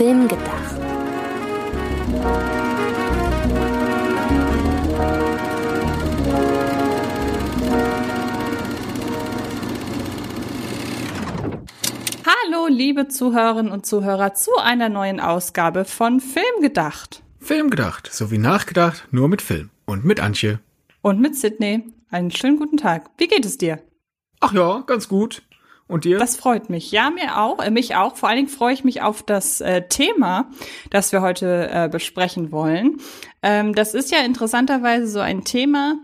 Film gedacht. Hallo, liebe Zuhörerinnen und Zuhörer, zu einer neuen Ausgabe von Film gedacht. Film gedacht, sowie nachgedacht, nur mit Film. Und mit Antje. Und mit Sydney. Einen schönen guten Tag. Wie geht es dir? Ach ja, ganz gut. Und dir? Das freut mich. Ja, mir auch, äh, mich auch. Vor allen Dingen freue ich mich auf das äh, Thema, das wir heute äh, besprechen wollen. Ähm, das ist ja interessanterweise so ein Thema,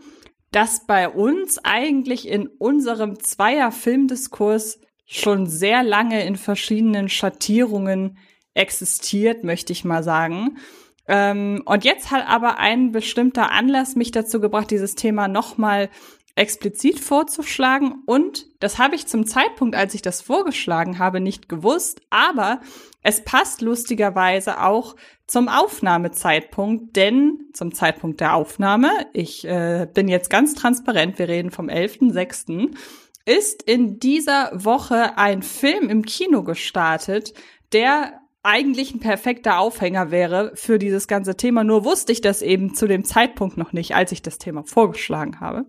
das bei uns eigentlich in unserem Zweier-Filmdiskurs schon sehr lange in verschiedenen Schattierungen existiert, möchte ich mal sagen. Ähm, und jetzt hat aber ein bestimmter Anlass mich dazu gebracht, dieses Thema nochmal explizit vorzuschlagen. Und das habe ich zum Zeitpunkt, als ich das vorgeschlagen habe, nicht gewusst. Aber es passt lustigerweise auch zum Aufnahmezeitpunkt, denn zum Zeitpunkt der Aufnahme, ich äh, bin jetzt ganz transparent, wir reden vom 11.06., ist in dieser Woche ein Film im Kino gestartet, der eigentlich ein perfekter Aufhänger wäre für dieses ganze Thema. Nur wusste ich das eben zu dem Zeitpunkt noch nicht, als ich das Thema vorgeschlagen habe.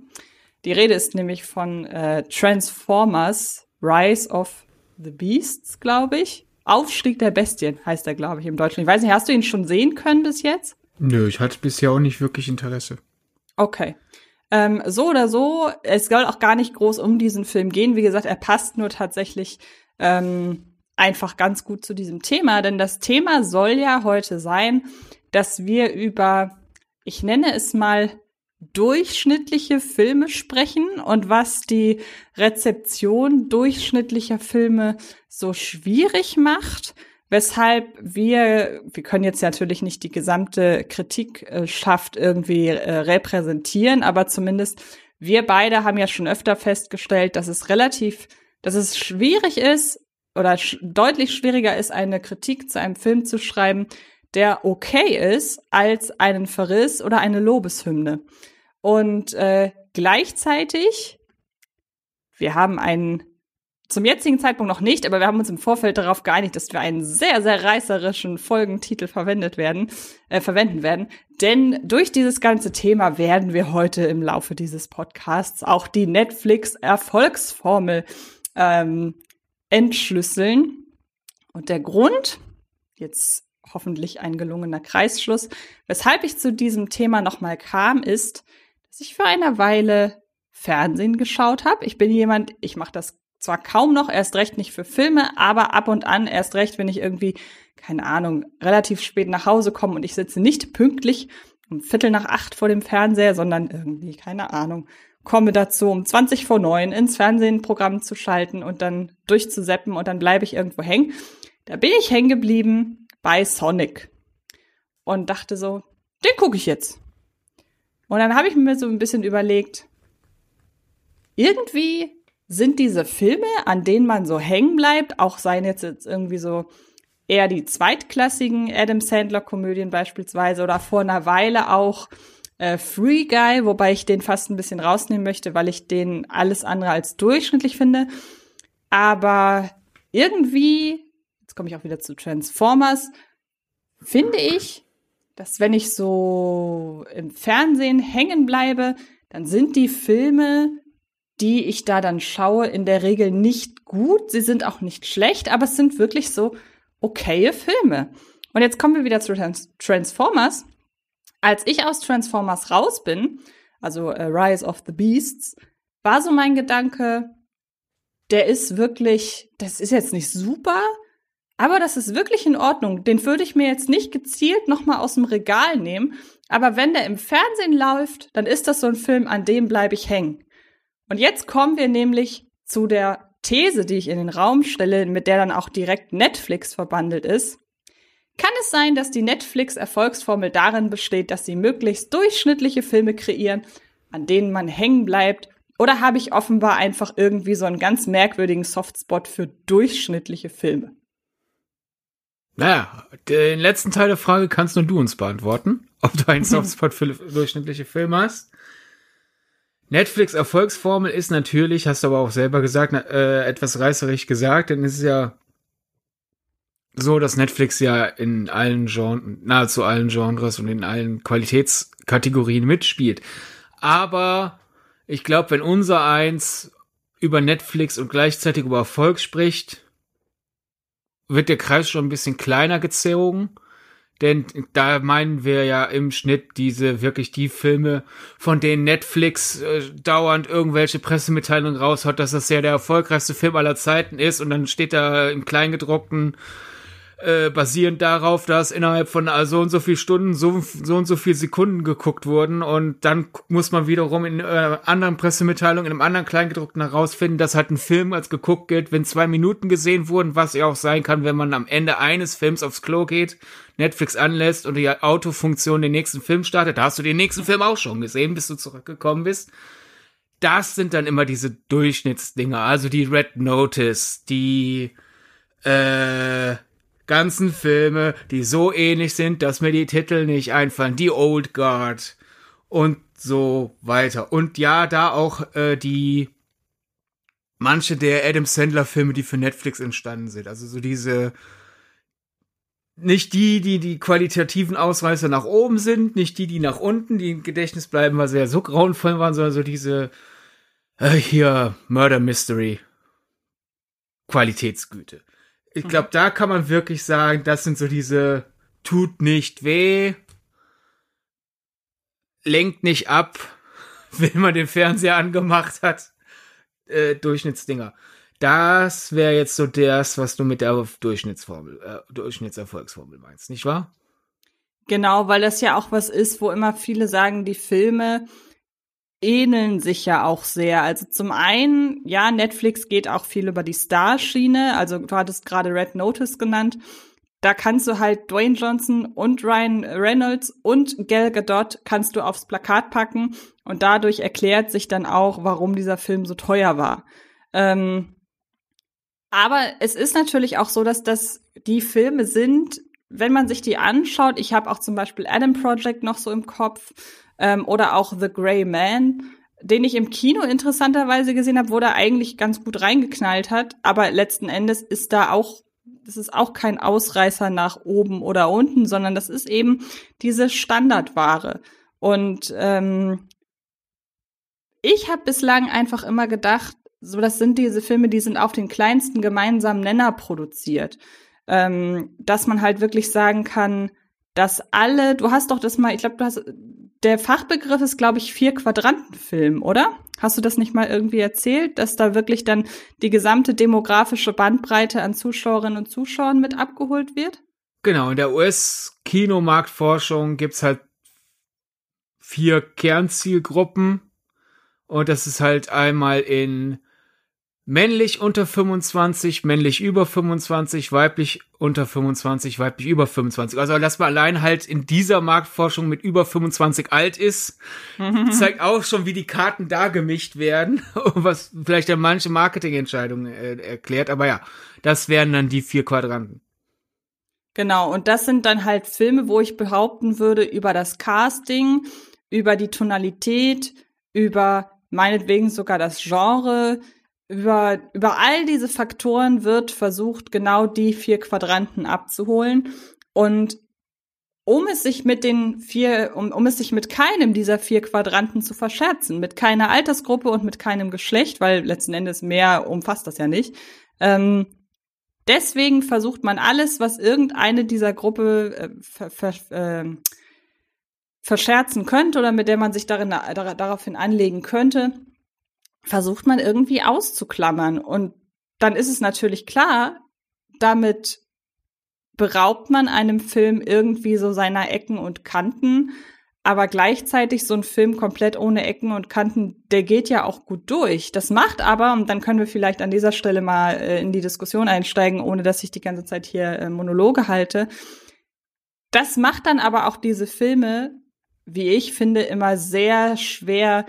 Die Rede ist nämlich von äh, Transformers Rise of the Beasts, glaube ich. Aufstieg der Bestien heißt er, glaube ich, im Deutschen. Ich weiß nicht, hast du ihn schon sehen können bis jetzt? Nö, ich hatte bisher auch nicht wirklich Interesse. Okay. Ähm, so oder so, es soll auch gar nicht groß um diesen Film gehen. Wie gesagt, er passt nur tatsächlich ähm, einfach ganz gut zu diesem Thema, denn das Thema soll ja heute sein, dass wir über, ich nenne es mal, durchschnittliche Filme sprechen und was die Rezeption durchschnittlicher Filme so schwierig macht, weshalb wir, wir können jetzt natürlich nicht die gesamte Kritikschaft irgendwie äh, repräsentieren, aber zumindest wir beide haben ja schon öfter festgestellt, dass es relativ, dass es schwierig ist oder sch deutlich schwieriger ist, eine Kritik zu einem Film zu schreiben, der okay ist, als einen Verriss oder eine Lobeshymne. Und äh, gleichzeitig, wir haben einen, zum jetzigen Zeitpunkt noch nicht, aber wir haben uns im Vorfeld darauf geeinigt, dass wir einen sehr, sehr reißerischen Folgentitel verwendet werden, äh, verwenden werden. Denn durch dieses ganze Thema werden wir heute im Laufe dieses Podcasts auch die Netflix-Erfolgsformel ähm, entschlüsseln. Und der Grund, jetzt hoffentlich ein gelungener Kreisschluss, weshalb ich zu diesem Thema nochmal kam, ist, dass ich für eine Weile Fernsehen geschaut habe. Ich bin jemand, ich mache das zwar kaum noch, erst recht nicht für Filme, aber ab und an erst recht, wenn ich irgendwie, keine Ahnung, relativ spät nach Hause komme und ich sitze nicht pünktlich um Viertel nach acht vor dem Fernseher, sondern irgendwie, keine Ahnung, komme dazu, um 20 vor neun ins Fernsehprogramm zu schalten und dann durchzuseppen und dann bleibe ich irgendwo hängen. Da bin ich hängen geblieben bei Sonic und dachte so, den gucke ich jetzt. Und dann habe ich mir so ein bisschen überlegt, irgendwie sind diese Filme, an denen man so hängen bleibt, auch seien jetzt, jetzt irgendwie so eher die zweitklassigen Adam Sandler Komödien beispielsweise oder vor einer Weile auch äh, Free Guy, wobei ich den fast ein bisschen rausnehmen möchte, weil ich den alles andere als durchschnittlich finde. Aber irgendwie, komme ich auch wieder zu Transformers, finde ich, dass wenn ich so im Fernsehen hängen bleibe, dann sind die Filme, die ich da dann schaue, in der Regel nicht gut. Sie sind auch nicht schlecht, aber es sind wirklich so okaye Filme. Und jetzt kommen wir wieder zu Trans Transformers. Als ich aus Transformers raus bin, also äh, Rise of the Beasts, war so mein Gedanke, der ist wirklich, das ist jetzt nicht super, aber das ist wirklich in Ordnung. Den würde ich mir jetzt nicht gezielt nochmal aus dem Regal nehmen. Aber wenn der im Fernsehen läuft, dann ist das so ein Film, an dem bleibe ich hängen. Und jetzt kommen wir nämlich zu der These, die ich in den Raum stelle, mit der dann auch direkt Netflix verbandelt ist. Kann es sein, dass die Netflix-Erfolgsformel darin besteht, dass sie möglichst durchschnittliche Filme kreieren, an denen man hängen bleibt? Oder habe ich offenbar einfach irgendwie so einen ganz merkwürdigen Softspot für durchschnittliche Filme? Naja, den letzten Teil der Frage kannst nur du uns beantworten, ob du einen Softspot für durchschnittliche Filme hast. Netflix Erfolgsformel ist natürlich, hast du aber auch selber gesagt, äh, etwas reißerig gesagt, denn es ist ja so, dass Netflix ja in allen Genres, nahezu allen Genres und in allen Qualitätskategorien mitspielt. Aber ich glaube, wenn unser eins über Netflix und gleichzeitig über Erfolg spricht, wird der Kreis schon ein bisschen kleiner gezogen. Denn da meinen wir ja im Schnitt diese wirklich die Filme, von denen Netflix äh, dauernd irgendwelche Pressemitteilungen raushaut, dass das ja der erfolgreichste Film aller Zeiten ist und dann steht da im Kleingedruckten äh, basierend darauf, dass innerhalb von äh, so und so viel Stunden so, so und so viel Sekunden geguckt wurden und dann muss man wiederum in äh, anderen Pressemitteilungen, in einem anderen Kleingedruckten herausfinden, dass halt ein Film als geguckt gilt, wenn zwei Minuten gesehen wurden, was ja auch sein kann, wenn man am Ende eines Films aufs Klo geht, Netflix anlässt und die Autofunktion den nächsten Film startet, da hast du den nächsten Film auch schon gesehen, bis du zurückgekommen bist. Das sind dann immer diese Durchschnittsdinger, also die Red Notice, die äh, ganzen Filme, die so ähnlich sind, dass mir die Titel nicht einfallen. Die Old Guard und so weiter. Und ja, da auch äh, die manche der Adam Sandler Filme, die für Netflix entstanden sind. Also so diese nicht die, die die qualitativen Ausreißer nach oben sind, nicht die, die nach unten, die im Gedächtnis bleiben, weil sie ja so grauenvoll waren, sondern so diese äh, hier Murder Mystery Qualitätsgüte. Ich glaube, da kann man wirklich sagen, das sind so diese tut nicht weh, lenkt nicht ab, wenn man den Fernseher angemacht hat, äh, Durchschnittsdinger. Das wäre jetzt so das, was du mit der Durchschnittsformel, äh, Durchschnittserfolgsformel meinst, nicht wahr? Genau, weil das ja auch was ist, wo immer viele sagen, die Filme ähneln sich ja auch sehr. Also zum einen, ja, Netflix geht auch viel über die Starschiene. Also du hattest gerade Red Notice genannt. Da kannst du halt Dwayne Johnson und Ryan Reynolds und Gal Gadot kannst du aufs Plakat packen und dadurch erklärt sich dann auch, warum dieser Film so teuer war. Ähm, aber es ist natürlich auch so, dass das die Filme sind, wenn man sich die anschaut. Ich habe auch zum Beispiel Adam Project noch so im Kopf ähm, oder auch The Grey Man, den ich im Kino interessanterweise gesehen habe, wo der eigentlich ganz gut reingeknallt hat, aber letzten Endes ist da auch das ist auch kein Ausreißer nach oben oder unten, sondern das ist eben diese Standardware. Und ähm, ich habe bislang einfach immer gedacht, so das sind diese Filme, die sind auf den kleinsten gemeinsamen Nenner produziert. Ähm, dass man halt wirklich sagen kann, dass alle, du hast doch das mal, ich glaube, du hast der Fachbegriff ist, glaube ich, vier Quadrantenfilm, oder? Hast du das nicht mal irgendwie erzählt, dass da wirklich dann die gesamte demografische Bandbreite an Zuschauerinnen und Zuschauern mit abgeholt wird? Genau, in der US-Kinomarktforschung gibt's halt vier Kernzielgruppen. Und das ist halt einmal in männlich unter 25, männlich über 25, weiblich unter 25, weiblich über 25. Also, dass man allein halt in dieser Marktforschung mit über 25 alt ist, zeigt auch schon, wie die Karten da gemischt werden, was vielleicht ja manche Marketingentscheidungen äh, erklärt. Aber ja, das wären dann die vier Quadranten. Genau, und das sind dann halt Filme, wo ich behaupten würde, über das Casting, über die Tonalität, über meinetwegen sogar das Genre, über, über all diese Faktoren wird versucht, genau die vier Quadranten abzuholen. Und um es sich mit den vier, um, um es sich mit keinem dieser vier Quadranten zu verscherzen, mit keiner Altersgruppe und mit keinem Geschlecht, weil letzten Endes mehr umfasst das ja nicht. Ähm, deswegen versucht man alles, was irgendeine dieser Gruppe äh, ver, ver, äh, verscherzen könnte oder mit der man sich darin, daraufhin anlegen könnte, versucht man irgendwie auszuklammern. Und dann ist es natürlich klar, damit beraubt man einem Film irgendwie so seiner Ecken und Kanten. Aber gleichzeitig so ein Film komplett ohne Ecken und Kanten, der geht ja auch gut durch. Das macht aber, und dann können wir vielleicht an dieser Stelle mal äh, in die Diskussion einsteigen, ohne dass ich die ganze Zeit hier äh, Monologe halte. Das macht dann aber auch diese Filme, wie ich finde, immer sehr schwer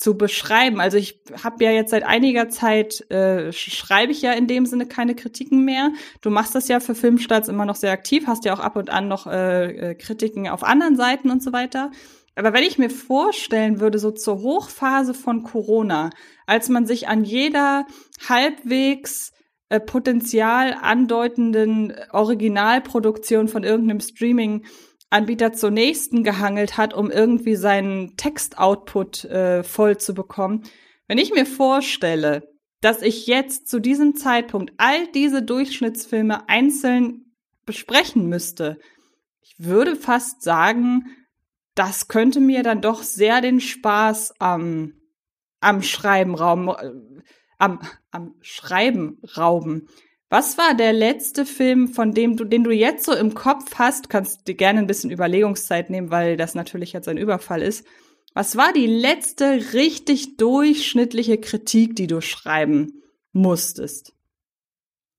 zu beschreiben. Also ich habe ja jetzt seit einiger Zeit, äh, schreibe ich ja in dem Sinne keine Kritiken mehr. Du machst das ja für Filmstarts immer noch sehr aktiv, hast ja auch ab und an noch äh, äh, Kritiken auf anderen Seiten und so weiter. Aber wenn ich mir vorstellen würde, so zur Hochphase von Corona, als man sich an jeder halbwegs äh, Potenzial andeutenden Originalproduktion von irgendeinem Streaming Anbieter zur nächsten gehangelt hat, um irgendwie seinen Textoutput äh, voll zu bekommen. Wenn ich mir vorstelle, dass ich jetzt zu diesem Zeitpunkt all diese Durchschnittsfilme einzeln besprechen müsste, ich würde fast sagen, das könnte mir dann doch sehr den Spaß am, am Schreiben rauben, äh, am, am Schreiben rauben. Was war der letzte Film, von dem du, den du jetzt so im Kopf hast? Kannst dir gerne ein bisschen Überlegungszeit nehmen, weil das natürlich jetzt ein Überfall ist. Was war die letzte richtig durchschnittliche Kritik, die du schreiben musstest?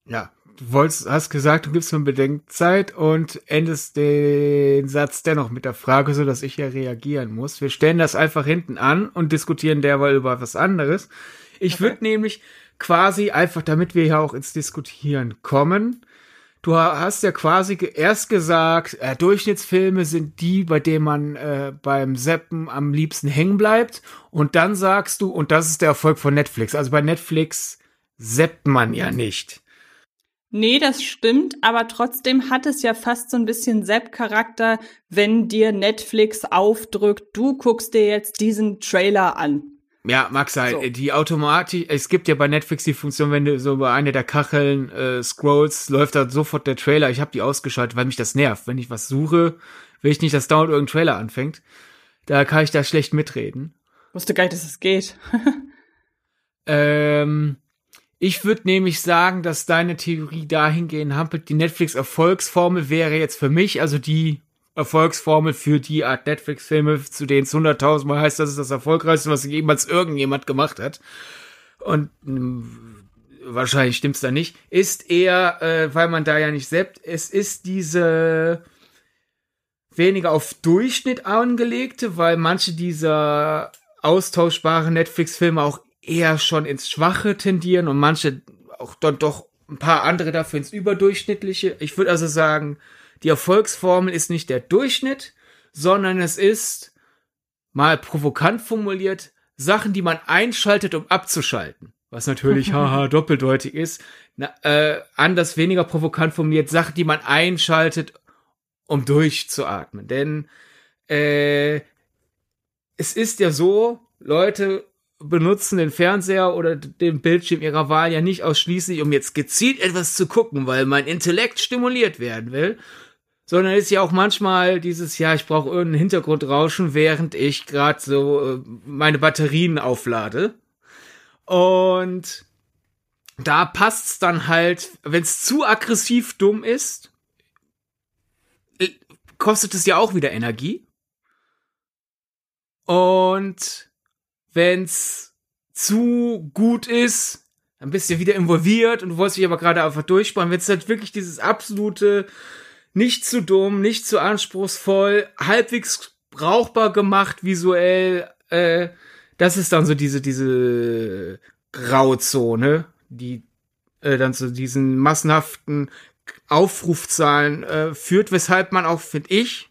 Ja, du wolltest, hast gesagt, du gibst mir Bedenkzeit und endest den Satz dennoch mit der Frage, so dass ich ja reagieren muss. Wir stellen das einfach hinten an und diskutieren derweil über was anderes. Ich okay. würde nämlich quasi einfach, damit wir ja auch ins Diskutieren kommen. Du hast ja quasi erst gesagt, äh, Durchschnittsfilme sind die, bei denen man äh, beim Seppen am liebsten hängen bleibt. Und dann sagst du, und das ist der Erfolg von Netflix. Also bei Netflix seppt man ja nicht. Nee, das stimmt, aber trotzdem hat es ja fast so ein bisschen Sepp-Charakter, wenn dir Netflix aufdrückt, du guckst dir jetzt diesen Trailer an. Ja, mag sein. So. Die Automatik, es gibt ja bei Netflix die Funktion, wenn du so bei einer der Kacheln äh, scrollst, läuft da sofort der Trailer. Ich habe die ausgeschaltet, weil mich das nervt. Wenn ich was suche, will ich nicht, dass dauernd irgendein Trailer anfängt. Da kann ich da schlecht mitreden. Wusste gar nicht, dass es geht. ähm, ich würde nämlich sagen, dass deine Theorie dahingehend hampelt. Die Netflix-Erfolgsformel wäre jetzt für mich, also die Erfolgsformel für die Art Netflix-Filme, zu denen es hunderttausendmal heißt, das ist das Erfolgreichste, was jemals irgendjemand gemacht hat. Und hm, wahrscheinlich stimmt's da nicht. Ist eher, äh, weil man da ja nicht seppt, es ist diese weniger auf Durchschnitt angelegte, weil manche dieser austauschbaren Netflix-Filme auch eher schon ins Schwache tendieren und manche auch dann doch ein paar andere dafür ins Überdurchschnittliche. Ich würde also sagen, die Erfolgsformel ist nicht der Durchschnitt, sondern es ist, mal provokant formuliert, Sachen, die man einschaltet, um abzuschalten. Was natürlich haha doppeldeutig ist. Na, äh, anders weniger provokant formuliert, Sachen, die man einschaltet, um durchzuatmen. Denn äh, es ist ja so, Leute benutzen den Fernseher oder den Bildschirm ihrer Wahl ja nicht ausschließlich, um jetzt gezielt etwas zu gucken, weil mein Intellekt stimuliert werden will, sondern ist ja auch manchmal dieses, ja, ich brauche irgendeinen Hintergrundrauschen, während ich gerade so äh, meine Batterien auflade. Und da passt's dann halt, wenn es zu aggressiv dumm ist, äh, kostet es ja auch wieder Energie. Und wenn's zu gut ist, dann bist du wieder involviert und du wolltest dich aber gerade einfach durchspannen. Wenn es halt wirklich dieses absolute nicht zu dumm, nicht zu anspruchsvoll, halbwegs brauchbar gemacht visuell. Äh, das ist dann so diese diese Grauzone, die äh, dann zu diesen massenhaften Aufrufzahlen äh, führt, weshalb man auch, finde ich,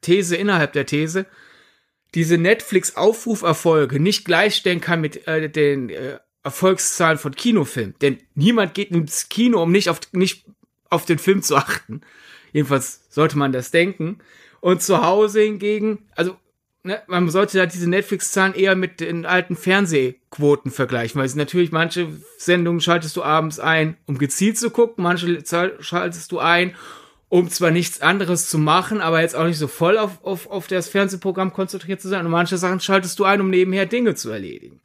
These innerhalb der These, diese Netflix-Aufruferfolge nicht gleichstellen kann mit äh, den äh, Erfolgszahlen von Kinofilmen. Denn niemand geht ins Kino, um nicht auf, nicht auf den Film zu achten. Jedenfalls sollte man das denken. Und zu Hause hingegen, also ne, man sollte da diese Netflix-Zahlen eher mit den alten Fernsehquoten vergleichen, weil natürlich manche Sendungen schaltest du abends ein, um gezielt zu gucken, manche schaltest du ein, um zwar nichts anderes zu machen, aber jetzt auch nicht so voll auf, auf, auf das Fernsehprogramm konzentriert zu sein. Und manche Sachen schaltest du ein, um nebenher Dinge zu erledigen.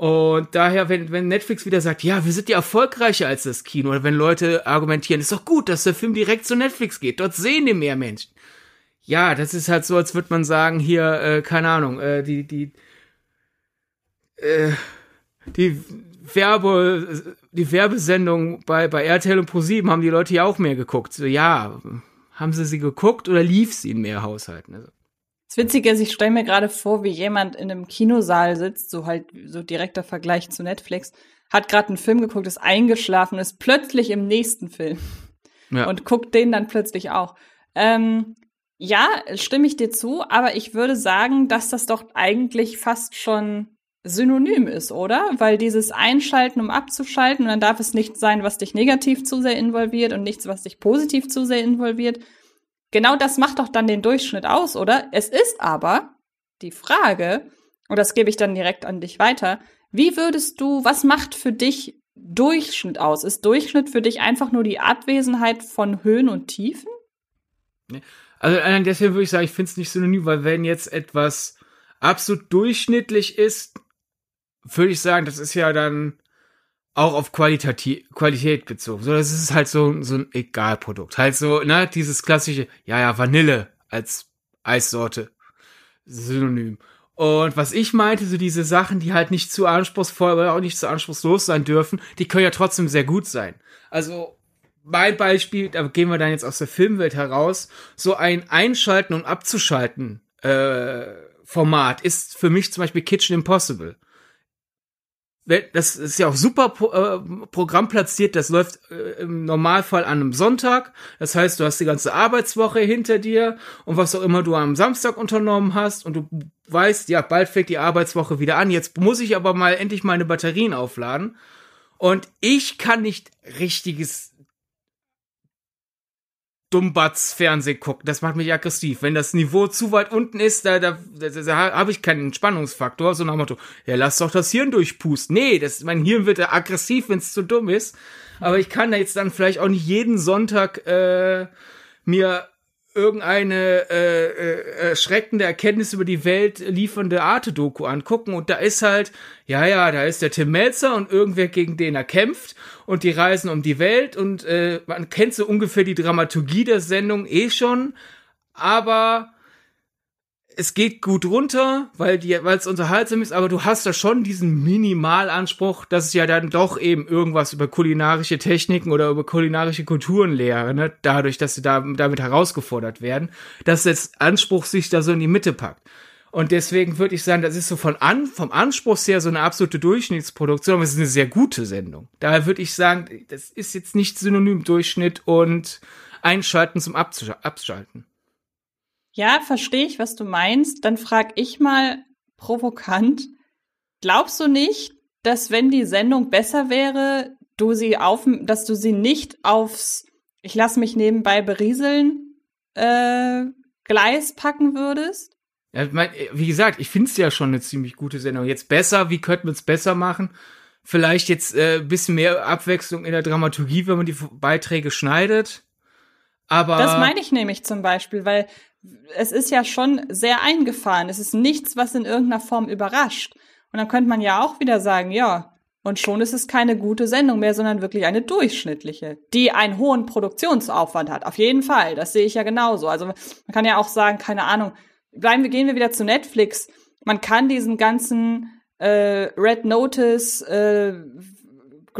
Und daher, wenn, wenn Netflix wieder sagt, ja, wir sind ja erfolgreicher als das Kino, oder wenn Leute argumentieren, ist doch gut, dass der Film direkt zu Netflix geht, dort sehen die mehr Menschen. Ja, das ist halt so, als würde man sagen, hier, äh, keine Ahnung, äh, die, die, äh, die Werbe, die Werbesendung bei, bei RTL und Pro7 haben die Leute ja auch mehr geguckt. So, ja, haben sie sie geguckt oder lief sie in mehr Haushalten? Also, das Witzige ist, ich stelle mir gerade vor, wie jemand in einem Kinosaal sitzt, so halt so direkter Vergleich zu Netflix, hat gerade einen Film geguckt, ist eingeschlafen, ist plötzlich im nächsten Film ja. und guckt den dann plötzlich auch. Ähm, ja, stimme ich dir zu, aber ich würde sagen, dass das doch eigentlich fast schon synonym ist, oder? Weil dieses Einschalten, um abzuschalten, und dann darf es nicht sein, was dich negativ zu sehr involviert und nichts, was dich positiv zu sehr involviert. Genau das macht doch dann den Durchschnitt aus, oder? Es ist aber die Frage, und das gebe ich dann direkt an dich weiter, wie würdest du, was macht für dich Durchschnitt aus? Ist Durchschnitt für dich einfach nur die Abwesenheit von Höhen und Tiefen? Also deswegen würde ich sagen, ich finde es nicht synonym, weil wenn jetzt etwas absolut durchschnittlich ist, würde ich sagen, das ist ja dann auch auf Qualität, Qualität bezogen. So, das ist halt so, so ein Egalprodukt. Halt so, ne, dieses klassische, ja, ja, Vanille als Eissorte. Synonym. Und was ich meinte, so diese Sachen, die halt nicht zu anspruchsvoll, aber auch nicht zu anspruchslos sein dürfen, die können ja trotzdem sehr gut sein. Also, mein Beispiel, da gehen wir dann jetzt aus der Filmwelt heraus, so ein Einschalten und Abzuschalten, äh, Format ist für mich zum Beispiel Kitchen Impossible das ist ja auch super äh, Programm platziert, das läuft äh, im Normalfall an einem Sonntag. Das heißt, du hast die ganze Arbeitswoche hinter dir und was auch immer du am Samstag unternommen hast und du weißt, ja, bald fängt die Arbeitswoche wieder an. Jetzt muss ich aber mal endlich meine Batterien aufladen. Und ich kann nicht richtiges Dummbatz Fernsehen gucken. Das macht mich aggressiv. Wenn das Niveau zu weit unten ist, da, da, da, da habe ich keinen Entspannungsfaktor. So nach dem Motto, ja, lass doch das Hirn durchpusten. Nee, das, mein Hirn wird da aggressiv, wenn es zu dumm ist. Aber ich kann da jetzt dann vielleicht auch nicht jeden Sonntag äh, mir irgendeine äh, äh, erschreckende Erkenntnis über die Welt liefernde Arte-Doku angucken und da ist halt, ja, ja, da ist der Tim Melzer und irgendwer, gegen den er kämpft und die reisen um die Welt und äh, man kennt so ungefähr die Dramaturgie der Sendung eh schon, aber es geht gut runter, weil die, weil es unterhaltsam ist, aber du hast da schon diesen Minimalanspruch, dass es ja dann doch eben irgendwas über kulinarische Techniken oder über kulinarische Kulturen lehre, ne? dadurch, dass sie da damit herausgefordert werden, dass jetzt Anspruch sich da so in die Mitte packt. Und deswegen würde ich sagen, das ist so von an, vom Anspruch her so eine absolute Durchschnittsproduktion, aber es ist eine sehr gute Sendung. Daher würde ich sagen, das ist jetzt nicht synonym Durchschnitt und Einschalten zum Abschalten. Ja, verstehe ich, was du meinst. Dann frag ich mal provokant, glaubst du nicht, dass wenn die Sendung besser wäre, du sie auf, dass du sie nicht aufs, ich lasse mich nebenbei berieseln, äh, Gleis packen würdest? Ja, mein, wie gesagt, ich finde es ja schon eine ziemlich gute Sendung. Jetzt besser, wie könnten wir es besser machen? Vielleicht jetzt äh, bisschen mehr Abwechslung in der Dramaturgie, wenn man die Beiträge schneidet. Aber das meine ich nämlich zum Beispiel, weil es ist ja schon sehr eingefahren. Es ist nichts, was in irgendeiner Form überrascht. Und dann könnte man ja auch wieder sagen, ja, und schon ist es keine gute Sendung mehr, sondern wirklich eine durchschnittliche, die einen hohen Produktionsaufwand hat. Auf jeden Fall. Das sehe ich ja genauso. Also man kann ja auch sagen, keine Ahnung, bleiben wir, gehen wir wieder zu Netflix. Man kann diesen ganzen äh, Red Notice, äh,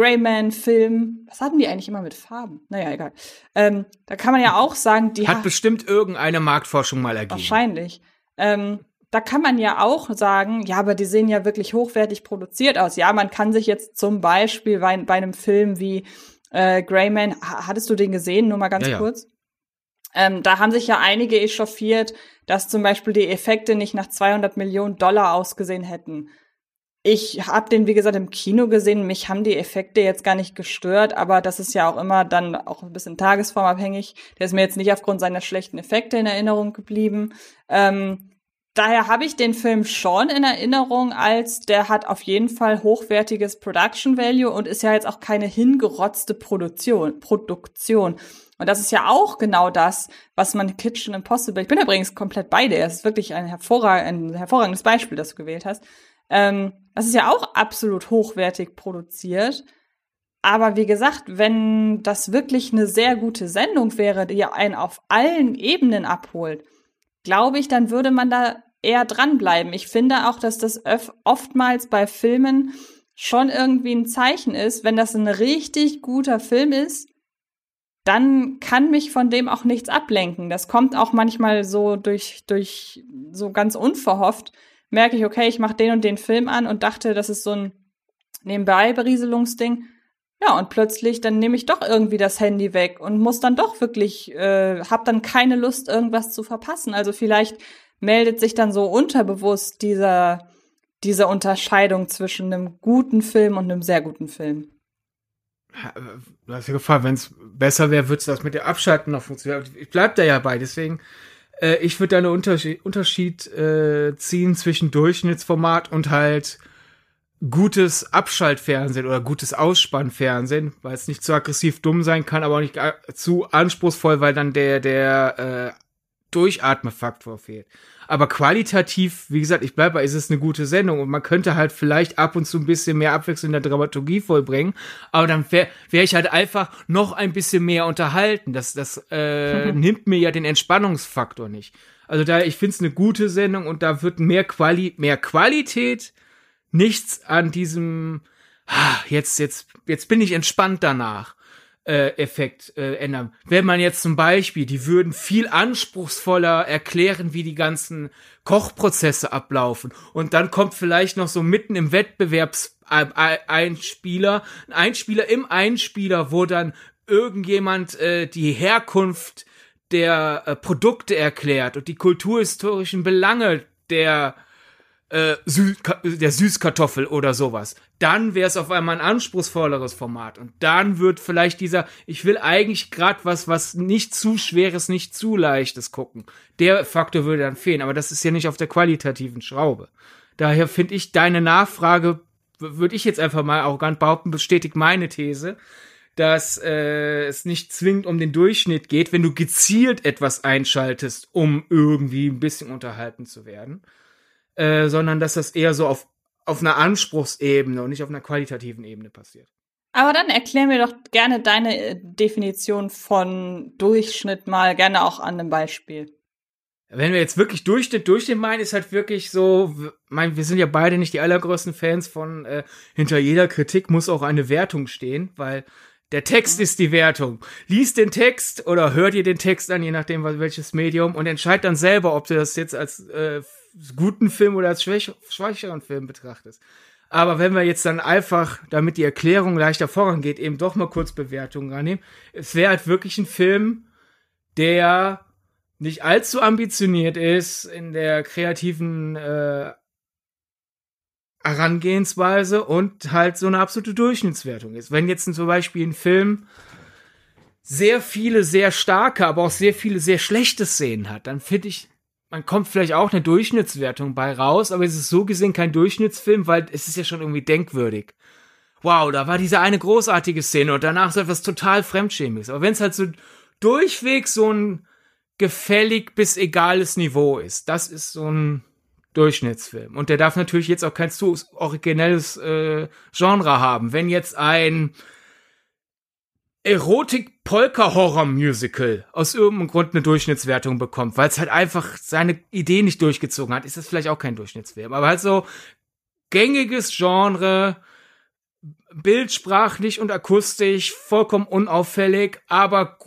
Greyman-Film. Was hatten die eigentlich immer mit Farben? Naja, egal. Ähm, da kann man ja auch sagen, die hat ha bestimmt irgendeine Marktforschung mal ergeben. Wahrscheinlich. Ähm, da kann man ja auch sagen, ja, aber die sehen ja wirklich hochwertig produziert aus. Ja, man kann sich jetzt zum Beispiel bei, bei einem Film wie äh, Greyman, hattest du den gesehen? Nur mal ganz ja, kurz. Ja. Ähm, da haben sich ja einige echauffiert, dass zum Beispiel die Effekte nicht nach 200 Millionen Dollar ausgesehen hätten. Ich habe den, wie gesagt, im Kino gesehen. Mich haben die Effekte jetzt gar nicht gestört, aber das ist ja auch immer dann auch ein bisschen tagesformabhängig. Der ist mir jetzt nicht aufgrund seiner schlechten Effekte in Erinnerung geblieben. Ähm, daher habe ich den Film schon in Erinnerung, als der hat auf jeden Fall hochwertiges Production Value und ist ja jetzt auch keine hingerotzte Produktion. Produktion. Und das ist ja auch genau das, was man Kitchen Impossible. Ich bin übrigens komplett bei dir. Es ist wirklich ein, hervorragend, ein hervorragendes Beispiel, das du gewählt hast. Ähm, das ist ja auch absolut hochwertig produziert. Aber wie gesagt, wenn das wirklich eine sehr gute Sendung wäre, die einen auf allen Ebenen abholt, glaube ich, dann würde man da eher dranbleiben. Ich finde auch, dass das oftmals bei Filmen schon irgendwie ein Zeichen ist, wenn das ein richtig guter Film ist, dann kann mich von dem auch nichts ablenken. Das kommt auch manchmal so durch, durch so ganz unverhofft, merke ich, okay, ich mache den und den Film an und dachte, das ist so ein Nebenbei-Berieselungsding. Ja, und plötzlich, dann nehme ich doch irgendwie das Handy weg und muss dann doch wirklich, äh, hab dann keine Lust, irgendwas zu verpassen. Also vielleicht meldet sich dann so unterbewusst dieser, diese Unterscheidung zwischen einem guten Film und einem sehr guten Film. Du hast ja gefragt, wenn es besser wäre, würde das mit der Abschalten noch funktionieren. Ich bleib da ja bei, deswegen äh, ich würde da einen Unterschied, Unterschied äh, ziehen zwischen Durchschnittsformat und halt gutes Abschaltfernsehen oder gutes Ausspannfernsehen, weil es nicht zu aggressiv dumm sein kann, aber auch nicht zu anspruchsvoll, weil dann der der äh, Durchatmefaktor fehlt. Aber qualitativ, wie gesagt, ich bleibe bei, ist es eine gute Sendung und man könnte halt vielleicht ab und zu ein bisschen mehr Abwechslung in der Dramaturgie vollbringen, aber dann wäre wär ich halt einfach noch ein bisschen mehr unterhalten. Das, das äh, nimmt mir ja den Entspannungsfaktor nicht. Also da, ich finde es eine gute Sendung und da wird mehr Quali, mehr Qualität, nichts an diesem, ah, jetzt, jetzt, jetzt bin ich entspannt danach äh, Effekt äh, ändern. Wenn man jetzt zum Beispiel, die würden viel anspruchsvoller erklären, wie die ganzen Kochprozesse ablaufen. Und dann kommt vielleicht noch so mitten im Wettbewerbs Einspieler, ein Einspieler im Einspieler, wo dann irgendjemand äh, die Herkunft der äh, Produkte erklärt und die kulturhistorischen Belange der äh, Sü der Süßkartoffel oder sowas. Dann wäre es auf einmal ein anspruchsvolleres Format. Und dann wird vielleicht dieser, ich will eigentlich gerade was, was nicht zu schweres, nicht zu leichtes gucken. Der Faktor würde dann fehlen. Aber das ist ja nicht auf der qualitativen Schraube. Daher finde ich deine Nachfrage, würde ich jetzt einfach mal arrogant behaupten, bestätigt meine These dass äh, es nicht zwingend um den Durchschnitt geht, wenn du gezielt etwas einschaltest, um irgendwie ein bisschen unterhalten zu werden. Äh, sondern dass das eher so auf, auf einer Anspruchsebene und nicht auf einer qualitativen Ebene passiert. Aber dann erklär mir doch gerne deine äh, Definition von Durchschnitt mal, gerne auch an einem Beispiel. Wenn wir jetzt wirklich Durchschnitt, Durchschnitt meinen, ist halt wirklich so, mein, wir sind ja beide nicht die allergrößten Fans von, äh, hinter jeder Kritik muss auch eine Wertung stehen, weil der Text mhm. ist die Wertung. Lies den Text oder hör dir den Text an, je nachdem welches Medium, und entscheid dann selber, ob du das jetzt als äh, guten Film oder als schwäch schwächeren Film betrachtest. Aber wenn wir jetzt dann einfach, damit die Erklärung leichter vorangeht, eben doch mal kurz Bewertungen annehmen, es wäre halt wirklich ein Film, der nicht allzu ambitioniert ist in der kreativen äh, Herangehensweise und halt so eine absolute Durchschnittswertung ist. Wenn jetzt zum Beispiel ein Film sehr viele sehr starke, aber auch sehr viele sehr schlechte Szenen hat, dann finde ich, man kommt vielleicht auch eine Durchschnittswertung bei raus, aber es ist so gesehen kein Durchschnittsfilm, weil es ist ja schon irgendwie denkwürdig. Wow, da war diese eine großartige Szene und danach so etwas total Fremdschämiges. Aber wenn es halt so durchweg so ein gefällig bis egales Niveau ist, das ist so ein Durchschnittsfilm. Und der darf natürlich jetzt auch kein zu originelles äh, Genre haben. Wenn jetzt ein Erotik-Polka-Horror-Musical aus irgendeinem Grund eine Durchschnittswertung bekommt, weil es halt einfach seine Idee nicht durchgezogen hat, ist das vielleicht auch kein Durchschnittsfilm. Aber halt so gängiges Genre, bildsprachlich und akustisch, vollkommen unauffällig, aber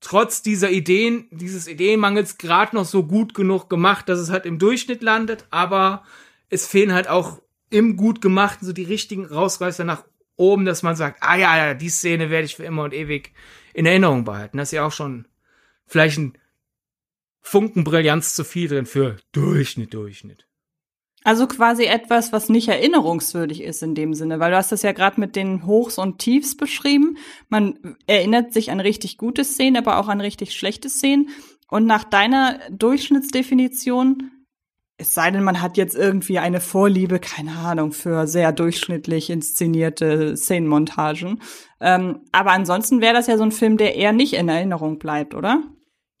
trotz dieser Ideen, dieses Ideenmangels gerade noch so gut genug gemacht, dass es halt im Durchschnitt landet, aber es fehlen halt auch im gut gemachten so die richtigen Rausreißer nach oben, dass man sagt, ah ja, ja, die Szene werde ich für immer und ewig in Erinnerung behalten. Das ist ja auch schon vielleicht ein Funken zu viel drin für Durchschnitt, Durchschnitt. Also quasi etwas, was nicht erinnerungswürdig ist in dem Sinne, weil du hast das ja gerade mit den Hochs und Tiefs beschrieben. Man erinnert sich an richtig gute Szenen, aber auch an richtig schlechte Szenen. Und nach deiner Durchschnittsdefinition es sei denn, man hat jetzt irgendwie eine Vorliebe, keine Ahnung, für sehr durchschnittlich inszenierte Szenenmontagen. Ähm, aber ansonsten wäre das ja so ein Film, der eher nicht in Erinnerung bleibt, oder?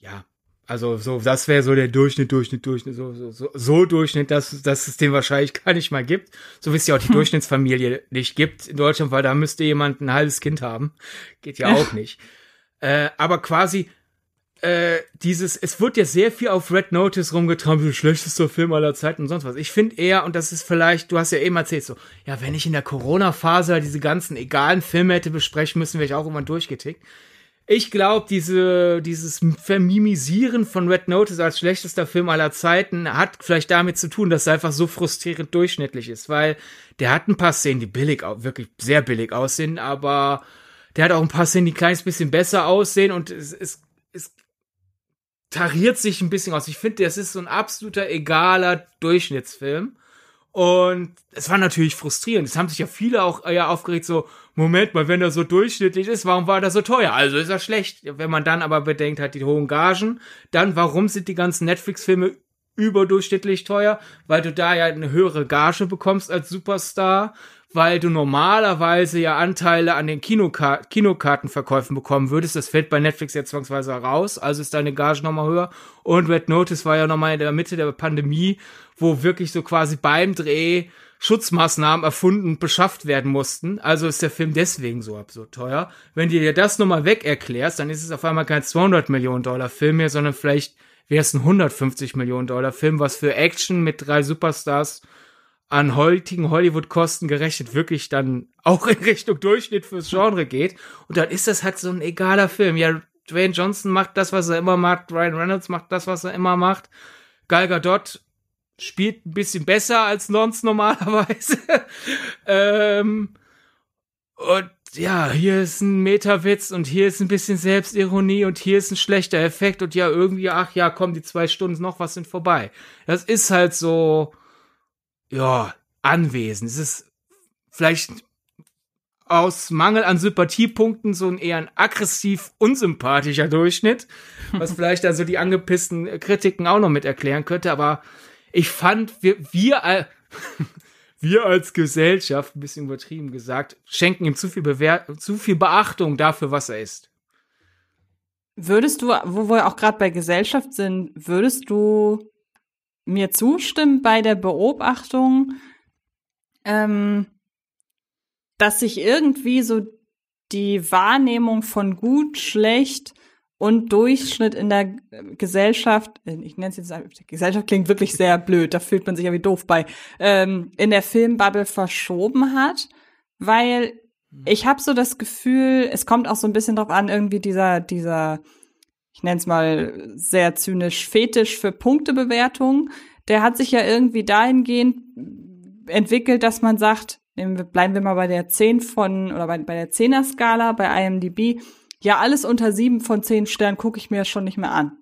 Ja, also so, das wäre so der Durchschnitt, Durchschnitt, Durchschnitt, so, so, so, so Durchschnitt, dass, dass es den wahrscheinlich gar nicht mal gibt. So wie es ja auch die. Durchschnittsfamilie nicht gibt in Deutschland, weil da müsste jemand ein halbes Kind haben. Geht ja auch nicht. Äh, aber quasi äh, dieses, es wird ja sehr viel auf Red Notice rumgetrampelt, schlechtester Film aller Zeiten und sonst was. Ich finde eher, und das ist vielleicht, du hast ja eben erzählt, so, ja, wenn ich in der Corona-Phase diese ganzen egalen Filme hätte besprechen müssen, wäre ich auch irgendwann durchgetickt. Ich glaube, diese, dieses Vermimisieren von Red Notice als schlechtester Film aller Zeiten hat vielleicht damit zu tun, dass er einfach so frustrierend durchschnittlich ist, weil der hat ein paar Szenen, die billig, wirklich sehr billig aussehen, aber der hat auch ein paar Szenen, die ein kleines bisschen besser aussehen und es, es, es tariert sich ein bisschen aus. Ich finde, das ist so ein absoluter egaler Durchschnittsfilm. Und es war natürlich frustrierend. Es haben sich ja viele auch ja aufgeregt, so, Moment mal, wenn er so durchschnittlich ist, warum war der so teuer? Also ist er schlecht. Wenn man dann aber bedenkt hat, die hohen Gagen, dann warum sind die ganzen Netflix-Filme überdurchschnittlich teuer? Weil du da ja eine höhere Gage bekommst als Superstar weil du normalerweise ja Anteile an den Kinokar Kinokartenverkäufen bekommen würdest. Das fällt bei Netflix jetzt zwangsweise raus, also ist deine Gage nochmal höher. Und Red Notice war ja nochmal in der Mitte der Pandemie, wo wirklich so quasi beim Dreh Schutzmaßnahmen erfunden und beschafft werden mussten. Also ist der Film deswegen so absurd teuer. Wenn du dir das nochmal weg erklärst, dann ist es auf einmal kein 200 Millionen Dollar Film mehr, sondern vielleicht wäre es ein 150 Millionen Dollar Film, was für Action mit drei Superstars an heutigen Hollywood-Kosten gerechnet wirklich dann auch in Richtung Durchschnitt fürs Genre geht. Und dann ist das halt so ein egaler Film. Ja, Dwayne Johnson macht das, was er immer macht. Ryan Reynolds macht das, was er immer macht. Gal Gadot spielt ein bisschen besser als sonst normalerweise. ähm, und ja, hier ist ein Metawitz und hier ist ein bisschen Selbstironie und hier ist ein schlechter Effekt und ja, irgendwie, ach ja, komm, die zwei Stunden noch was sind vorbei. Das ist halt so, ja, anwesend. Es ist vielleicht aus Mangel an Sympathiepunkten so ein eher ein aggressiv unsympathischer Durchschnitt, was vielleicht also die angepissten Kritiken auch noch mit erklären könnte, aber ich fand, wir, wir, wir als Gesellschaft, ein bisschen übertrieben gesagt, schenken ihm zu viel, Bewer zu viel Beachtung dafür, was er ist. Würdest du, wo wir auch gerade bei Gesellschaft sind, würdest du mir zustimmen bei der Beobachtung, ähm, dass sich irgendwie so die Wahrnehmung von gut, schlecht und Durchschnitt in der Gesellschaft, äh, ich nenne es jetzt, Gesellschaft klingt wirklich sehr blöd, da fühlt man sich ja wie doof bei, ähm, in der Filmbubble verschoben hat, weil mhm. ich habe so das Gefühl, es kommt auch so ein bisschen drauf an, irgendwie dieser, dieser ich nenne es mal sehr zynisch, Fetisch für Punktebewertung, der hat sich ja irgendwie dahingehend entwickelt, dass man sagt, bleiben wir mal bei der 10 von, oder bei, bei der 10er Skala, bei IMDb, ja, alles unter 7 von 10 Sternen gucke ich mir schon nicht mehr an.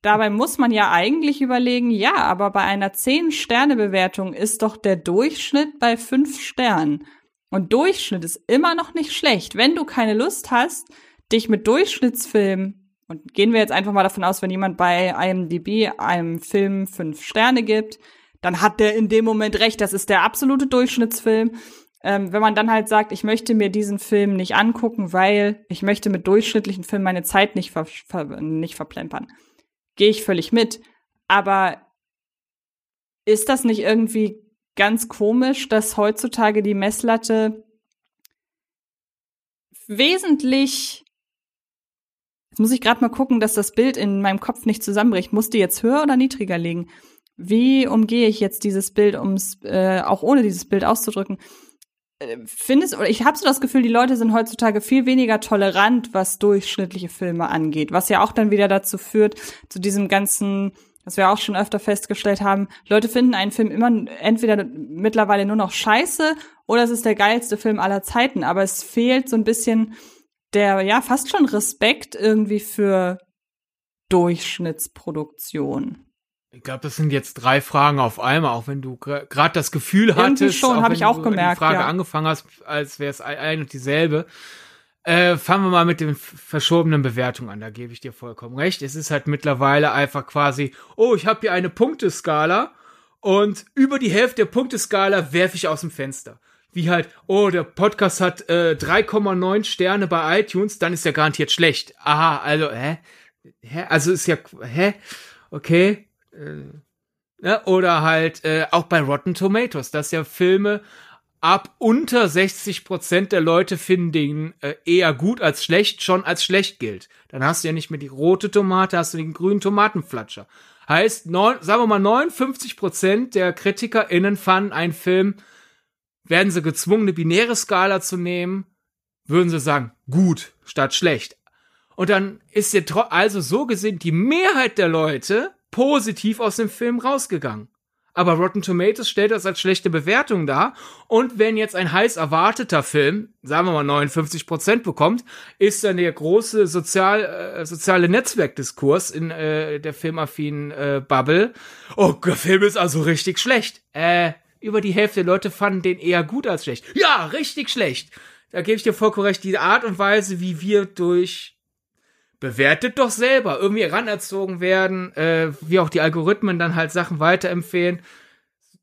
Dabei muss man ja eigentlich überlegen, ja, aber bei einer 10-Sterne-Bewertung ist doch der Durchschnitt bei 5 Sternen. Und Durchschnitt ist immer noch nicht schlecht. Wenn du keine Lust hast, dich mit Durchschnittsfilmen und gehen wir jetzt einfach mal davon aus, wenn jemand bei IMDb einem Film fünf Sterne gibt, dann hat der in dem Moment recht, das ist der absolute Durchschnittsfilm. Ähm, wenn man dann halt sagt, ich möchte mir diesen Film nicht angucken, weil ich möchte mit durchschnittlichen Filmen meine Zeit nicht, ver ver nicht verplempern, gehe ich völlig mit. Aber ist das nicht irgendwie ganz komisch, dass heutzutage die Messlatte wesentlich Jetzt muss ich gerade mal gucken, dass das Bild in meinem Kopf nicht zusammenbricht. Muss die jetzt höher oder niedriger liegen? Wie umgehe ich jetzt dieses Bild, um es äh, auch ohne dieses Bild auszudrücken? Äh, findest oder ich habe so das Gefühl, die Leute sind heutzutage viel weniger tolerant, was durchschnittliche Filme angeht, was ja auch dann wieder dazu führt zu diesem ganzen, was wir auch schon öfter festgestellt haben. Leute finden einen Film immer entweder mittlerweile nur noch scheiße oder es ist der geilste Film aller Zeiten, aber es fehlt so ein bisschen der ja fast schon Respekt irgendwie für Durchschnittsproduktion. Ich glaube, das sind jetzt drei Fragen auf einmal, auch wenn du gerade das Gefühl hattest, schon, habe ich auch gemerkt, die Frage ja. angefangen hast, als wäre es ein und dieselbe. Äh, fangen wir mal mit den verschobenen Bewertungen an. Da gebe ich dir vollkommen recht. Es ist halt mittlerweile einfach quasi, oh, ich habe hier eine Punkteskala und über die Hälfte der Punkteskala werfe ich aus dem Fenster wie halt, oh, der Podcast hat äh, 3,9 Sterne bei iTunes, dann ist er garantiert schlecht. Aha, also, hä? Hä? Also ist ja, hä? Okay. Äh, ne? Oder halt äh, auch bei Rotten Tomatoes, dass ja Filme ab unter 60 Prozent der Leute finden den äh, eher gut als schlecht, schon als schlecht gilt. Dann hast du ja nicht mehr die rote Tomate, hast du den grünen Tomatenflatscher. Heißt, neun, sagen wir mal, 59 Prozent der KritikerInnen fanden einen Film werden sie gezwungen, eine binäre Skala zu nehmen, würden sie sagen, gut statt schlecht. Und dann ist ja also so gesehen die Mehrheit der Leute positiv aus dem Film rausgegangen. Aber Rotten Tomatoes stellt das als schlechte Bewertung dar. Und wenn jetzt ein heiß erwarteter Film, sagen wir mal 59 Prozent bekommt, ist dann der große sozial, äh, soziale Netzwerkdiskurs in äh, der filmaffinen äh, Bubble. Oh, der Film ist also richtig schlecht. Äh, über die Hälfte der Leute fanden den eher gut als schlecht. Ja, richtig schlecht. Da gebe ich dir vollkommen recht. Die Art und Weise, wie wir durch bewertet doch selber irgendwie ranerzogen werden, äh, wie auch die Algorithmen dann halt Sachen weiterempfehlen.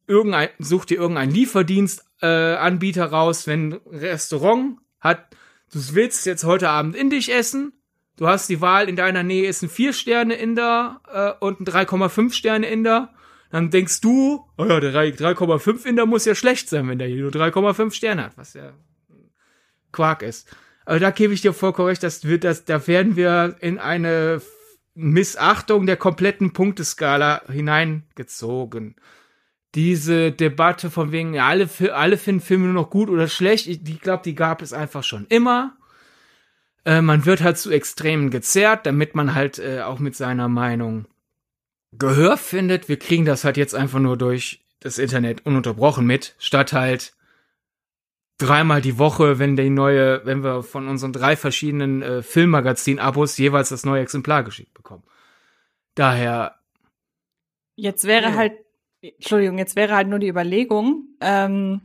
Irgendein, such dir irgendeinen Lieferdienstanbieter äh, raus, wenn ein Restaurant hat, du willst jetzt heute Abend indisch essen, du hast die Wahl, in deiner Nähe ist ein 4 Sterne Inder äh, und ein 3,5 Sterne Inder dann denkst du, oh ja, der 3,5 Inder muss ja schlecht sein, wenn der hier nur 3,5 Sterne hat, was ja Quark ist. Aber da gebe ich dir vollkommen recht, dass wir, dass, da werden wir in eine Missachtung der kompletten Punkteskala hineingezogen. Diese Debatte von wegen, ja, alle, alle finden Filme nur noch gut oder schlecht, ich, ich glaube, die gab es einfach schon immer. Äh, man wird halt zu Extremen gezerrt, damit man halt äh, auch mit seiner Meinung Gehör findet. Wir kriegen das halt jetzt einfach nur durch das Internet ununterbrochen mit, statt halt dreimal die Woche, wenn die neue, wenn wir von unseren drei verschiedenen äh, Filmmagazin-Abos jeweils das neue Exemplar geschickt bekommen. Daher. Jetzt wäre ja. halt, Entschuldigung, jetzt wäre halt nur die Überlegung, ähm,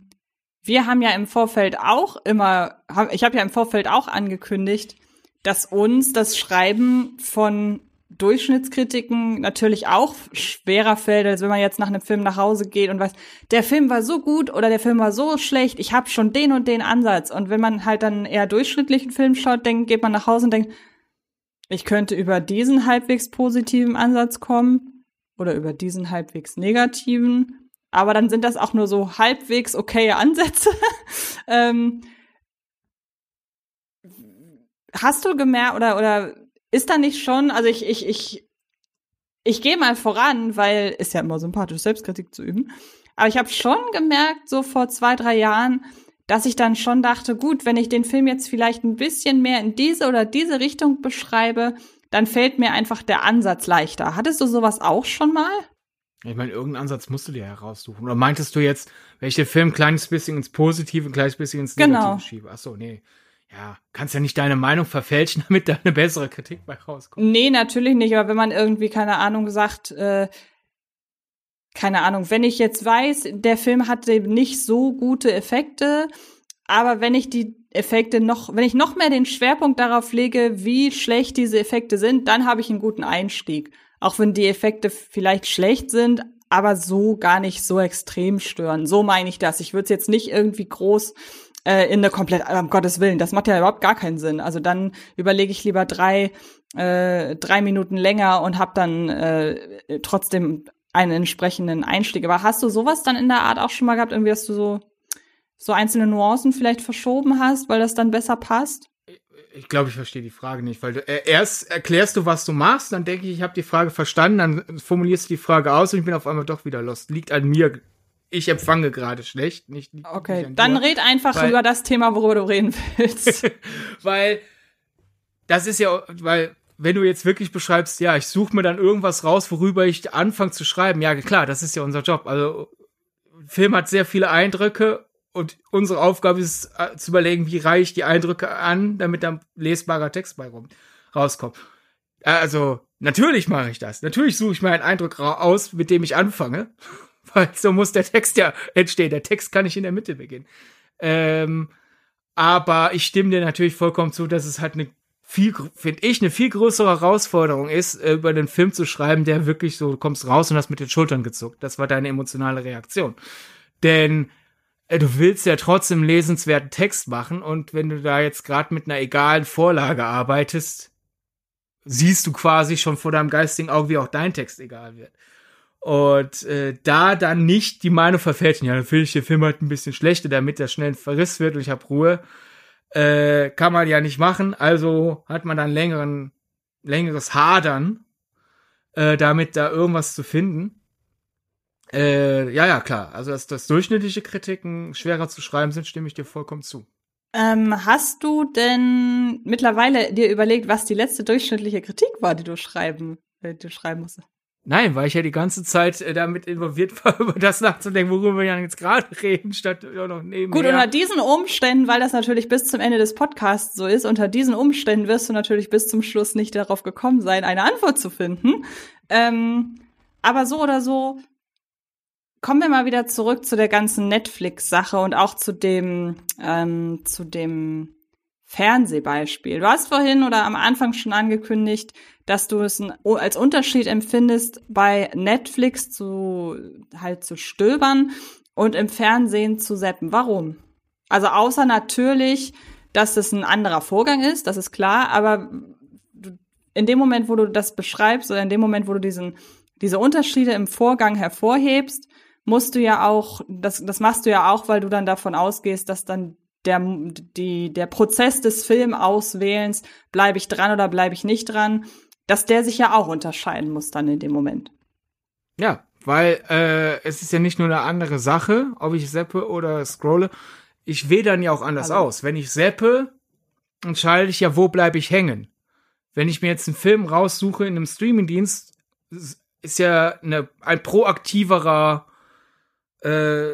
wir haben ja im Vorfeld auch immer, ich habe ja im Vorfeld auch angekündigt, dass uns das Schreiben von Durchschnittskritiken natürlich auch schwerer fällt, als wenn man jetzt nach einem Film nach Hause geht und weiß, der Film war so gut oder der Film war so schlecht, ich habe schon den und den Ansatz. Und wenn man halt dann eher durchschnittlichen Film schaut, dann geht man nach Hause und denkt, ich könnte über diesen halbwegs positiven Ansatz kommen oder über diesen halbwegs negativen. Aber dann sind das auch nur so halbwegs okaye Ansätze. ähm, hast du gemerkt oder oder ist da nicht schon, also ich, ich, ich, ich gehe mal voran, weil ist ja immer sympathisch, Selbstkritik zu üben. Aber ich habe schon gemerkt, so vor zwei, drei Jahren, dass ich dann schon dachte, gut, wenn ich den Film jetzt vielleicht ein bisschen mehr in diese oder diese Richtung beschreibe, dann fällt mir einfach der Ansatz leichter. Hattest du sowas auch schon mal? Ich meine, irgendeinen Ansatz musst du dir heraussuchen. Oder meintest du jetzt, wenn ich den Film ein kleines bisschen ins Positive, ein kleines bisschen ins Negative genau. schiebe? Ach so, nee ja, kannst ja nicht deine Meinung verfälschen, damit da eine bessere Kritik bei rauskommt. Nee, natürlich nicht, aber wenn man irgendwie, keine Ahnung, sagt, äh, keine Ahnung, wenn ich jetzt weiß, der Film hatte nicht so gute Effekte, aber wenn ich die Effekte noch, wenn ich noch mehr den Schwerpunkt darauf lege, wie schlecht diese Effekte sind, dann habe ich einen guten Einstieg. Auch wenn die Effekte vielleicht schlecht sind, aber so gar nicht so extrem stören. So meine ich das. Ich würde es jetzt nicht irgendwie groß äh, in eine komplett, um Gottes Willen, das macht ja überhaupt gar keinen Sinn. Also dann überlege ich lieber drei, äh, drei Minuten länger und habe dann äh, trotzdem einen entsprechenden Einstieg. Aber hast du sowas dann in der Art auch schon mal gehabt, irgendwie, dass du so, so einzelne Nuancen vielleicht verschoben hast, weil das dann besser passt? Ich glaube, ich verstehe die Frage nicht, weil du äh, erst erklärst du, was du machst, dann denke ich, ich habe die Frage verstanden, dann formulierst du die Frage aus und ich bin auf einmal doch wieder lost. Liegt an mir ich empfange gerade schlecht. Nicht, nicht okay, nicht dann red einfach weil, über das Thema, worüber du reden willst. weil das ist ja, weil wenn du jetzt wirklich beschreibst, ja, ich suche mir dann irgendwas raus, worüber ich anfange zu schreiben. Ja, klar, das ist ja unser Job. Also Film hat sehr viele Eindrücke und unsere Aufgabe ist äh, zu überlegen, wie reiche ich die Eindrücke an, damit dann lesbarer Text bei rum, rauskommt. Also natürlich mache ich das. Natürlich suche ich mir einen Eindruck aus, mit dem ich anfange so muss der Text ja entstehen. Der Text kann nicht in der Mitte beginnen. Ähm, aber ich stimme dir natürlich vollkommen zu, dass es halt eine viel, finde ich, eine viel größere Herausforderung ist, äh, über den Film zu schreiben, der wirklich so, du kommst raus und hast mit den Schultern gezuckt. Das war deine emotionale Reaktion. Denn äh, du willst ja trotzdem lesenswerten Text machen und wenn du da jetzt gerade mit einer egalen Vorlage arbeitest, siehst du quasi schon vor deinem geistigen Auge, wie auch dein Text egal wird. Und äh, da dann nicht die Meinung verfälschen, ja, dann finde ich Film halt ein bisschen schlechter, damit der schnell ein Verriss wird und ich habe Ruhe, äh, kann man ja nicht machen. Also hat man dann längeren, längeres Hadern, äh, damit da irgendwas zu finden. Äh, ja, ja, klar. Also, dass, dass durchschnittliche Kritiken schwerer zu schreiben sind, stimme ich dir vollkommen zu. Ähm, hast du denn mittlerweile dir überlegt, was die letzte durchschnittliche Kritik war, die du schreiben, äh, die du schreiben musstest? Nein, weil ich ja die ganze Zeit äh, damit involviert war, über das nachzudenken, worüber wir jetzt gerade reden, statt ja noch nebenher. Gut, unter diesen Umständen, weil das natürlich bis zum Ende des Podcasts so ist, unter diesen Umständen wirst du natürlich bis zum Schluss nicht darauf gekommen sein, eine Antwort zu finden. Ähm, aber so oder so, kommen wir mal wieder zurück zu der ganzen Netflix-Sache und auch zu dem, ähm, zu dem Fernsehbeispiel. Du hast vorhin oder am Anfang schon angekündigt, dass du es als Unterschied empfindest, bei Netflix zu halt zu stöbern und im Fernsehen zu seppen. Warum? Also außer natürlich, dass es ein anderer Vorgang ist, das ist klar, aber in dem Moment, wo du das beschreibst oder in dem Moment, wo du diesen, diese Unterschiede im Vorgang hervorhebst, musst du ja auch, das, das machst du ja auch, weil du dann davon ausgehst, dass dann der, die, der Prozess des Filmauswählens, bleibe ich dran oder bleibe ich nicht dran, dass der sich ja auch unterscheiden muss dann in dem Moment. Ja, weil äh, es ist ja nicht nur eine andere Sache, ob ich seppe oder scrolle. Ich wähle dann ja auch anders also. aus. Wenn ich seppe, entscheide ich ja, wo bleibe ich hängen. Wenn ich mir jetzt einen Film raussuche in einem Streamingdienst, ist ja eine, ein proaktiverer äh,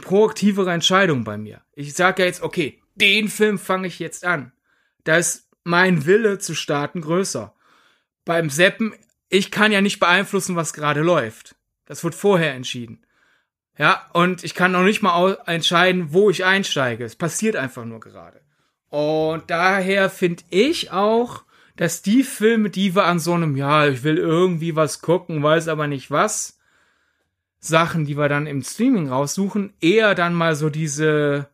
proaktivere Entscheidung bei mir. Ich sage ja jetzt, okay, den Film fange ich jetzt an. Da ist mein Wille zu starten größer. Beim Seppen, ich kann ja nicht beeinflussen, was gerade läuft. Das wird vorher entschieden. Ja, und ich kann noch nicht mal entscheiden, wo ich einsteige. Es passiert einfach nur gerade. Und daher finde ich auch, dass die Filme, die wir an so einem, ja, ich will irgendwie was gucken, weiß aber nicht was, Sachen, die wir dann im Streaming raussuchen, eher dann mal so diese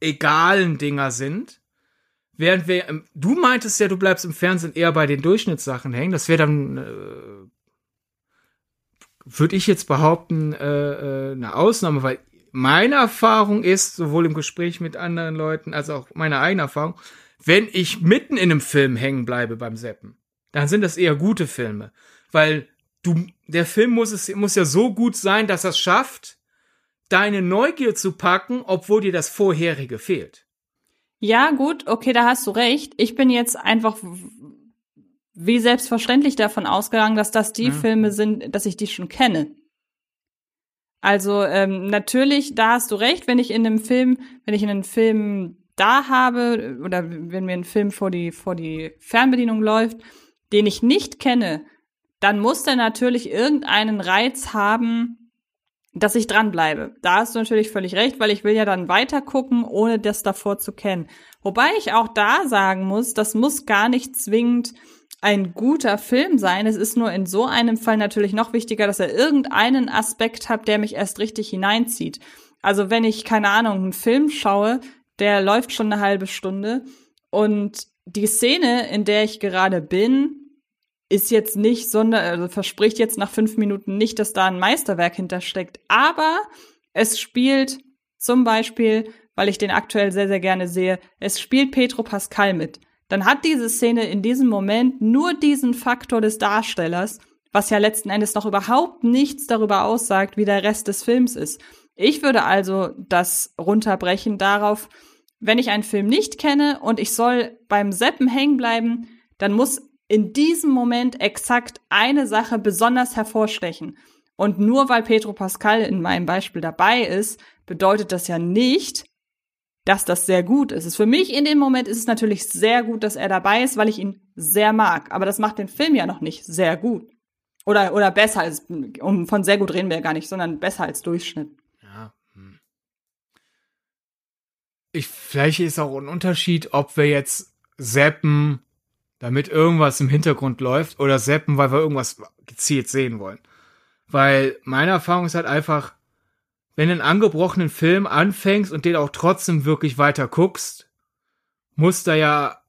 egalen Dinger sind. Während wir, du meintest ja, du bleibst im Fernsehen eher bei den Durchschnittssachen hängen. Das wäre dann, äh, würde ich jetzt behaupten, äh, äh, eine Ausnahme, weil meine Erfahrung ist, sowohl im Gespräch mit anderen Leuten als auch meine eigene Erfahrung, wenn ich mitten in einem Film hängen bleibe beim Seppen, dann sind das eher gute Filme. Weil du, der Film muss es, muss ja so gut sein, dass er es schafft, deine Neugier zu packen, obwohl dir das vorherige fehlt. Ja, gut, okay, da hast du recht. Ich bin jetzt einfach wie selbstverständlich davon ausgegangen, dass das die ja. Filme sind, dass ich die schon kenne. Also ähm, natürlich, da hast du recht, wenn ich in einem Film, wenn ich in einem Film da habe oder wenn mir ein Film vor die vor die Fernbedienung läuft, den ich nicht kenne, dann muss der natürlich irgendeinen Reiz haben, dass ich dranbleibe. Da hast du natürlich völlig recht, weil ich will ja dann weiter gucken, ohne das davor zu kennen. Wobei ich auch da sagen muss, das muss gar nicht zwingend ein guter Film sein. Es ist nur in so einem Fall natürlich noch wichtiger, dass er irgendeinen Aspekt hat, der mich erst richtig hineinzieht. Also wenn ich, keine Ahnung, einen Film schaue, der läuft schon eine halbe Stunde und die Szene, in der ich gerade bin, ist jetzt nicht sonder, also verspricht jetzt nach fünf Minuten nicht, dass da ein Meisterwerk hintersteckt. Aber es spielt zum Beispiel, weil ich den aktuell sehr, sehr gerne sehe, es spielt Petro Pascal mit. Dann hat diese Szene in diesem Moment nur diesen Faktor des Darstellers, was ja letzten Endes noch überhaupt nichts darüber aussagt, wie der Rest des Films ist. Ich würde also das runterbrechen darauf, wenn ich einen Film nicht kenne und ich soll beim Seppen hängen bleiben, dann muss in diesem Moment exakt eine Sache besonders hervorstechen. Und nur weil Pedro Pascal in meinem Beispiel dabei ist, bedeutet das ja nicht, dass das sehr gut ist. Für mich in dem Moment ist es natürlich sehr gut, dass er dabei ist, weil ich ihn sehr mag. Aber das macht den Film ja noch nicht sehr gut. Oder, oder besser als, um, von sehr gut reden wir ja gar nicht, sondern besser als Durchschnitt. Ja. Hm. Ich, vielleicht ist auch ein Unterschied, ob wir jetzt Seppen damit irgendwas im Hintergrund läuft oder zappen, weil wir irgendwas gezielt sehen wollen. Weil meine Erfahrung ist halt einfach, wenn du einen angebrochenen Film anfängst und den auch trotzdem wirklich weiter guckst, muss da ja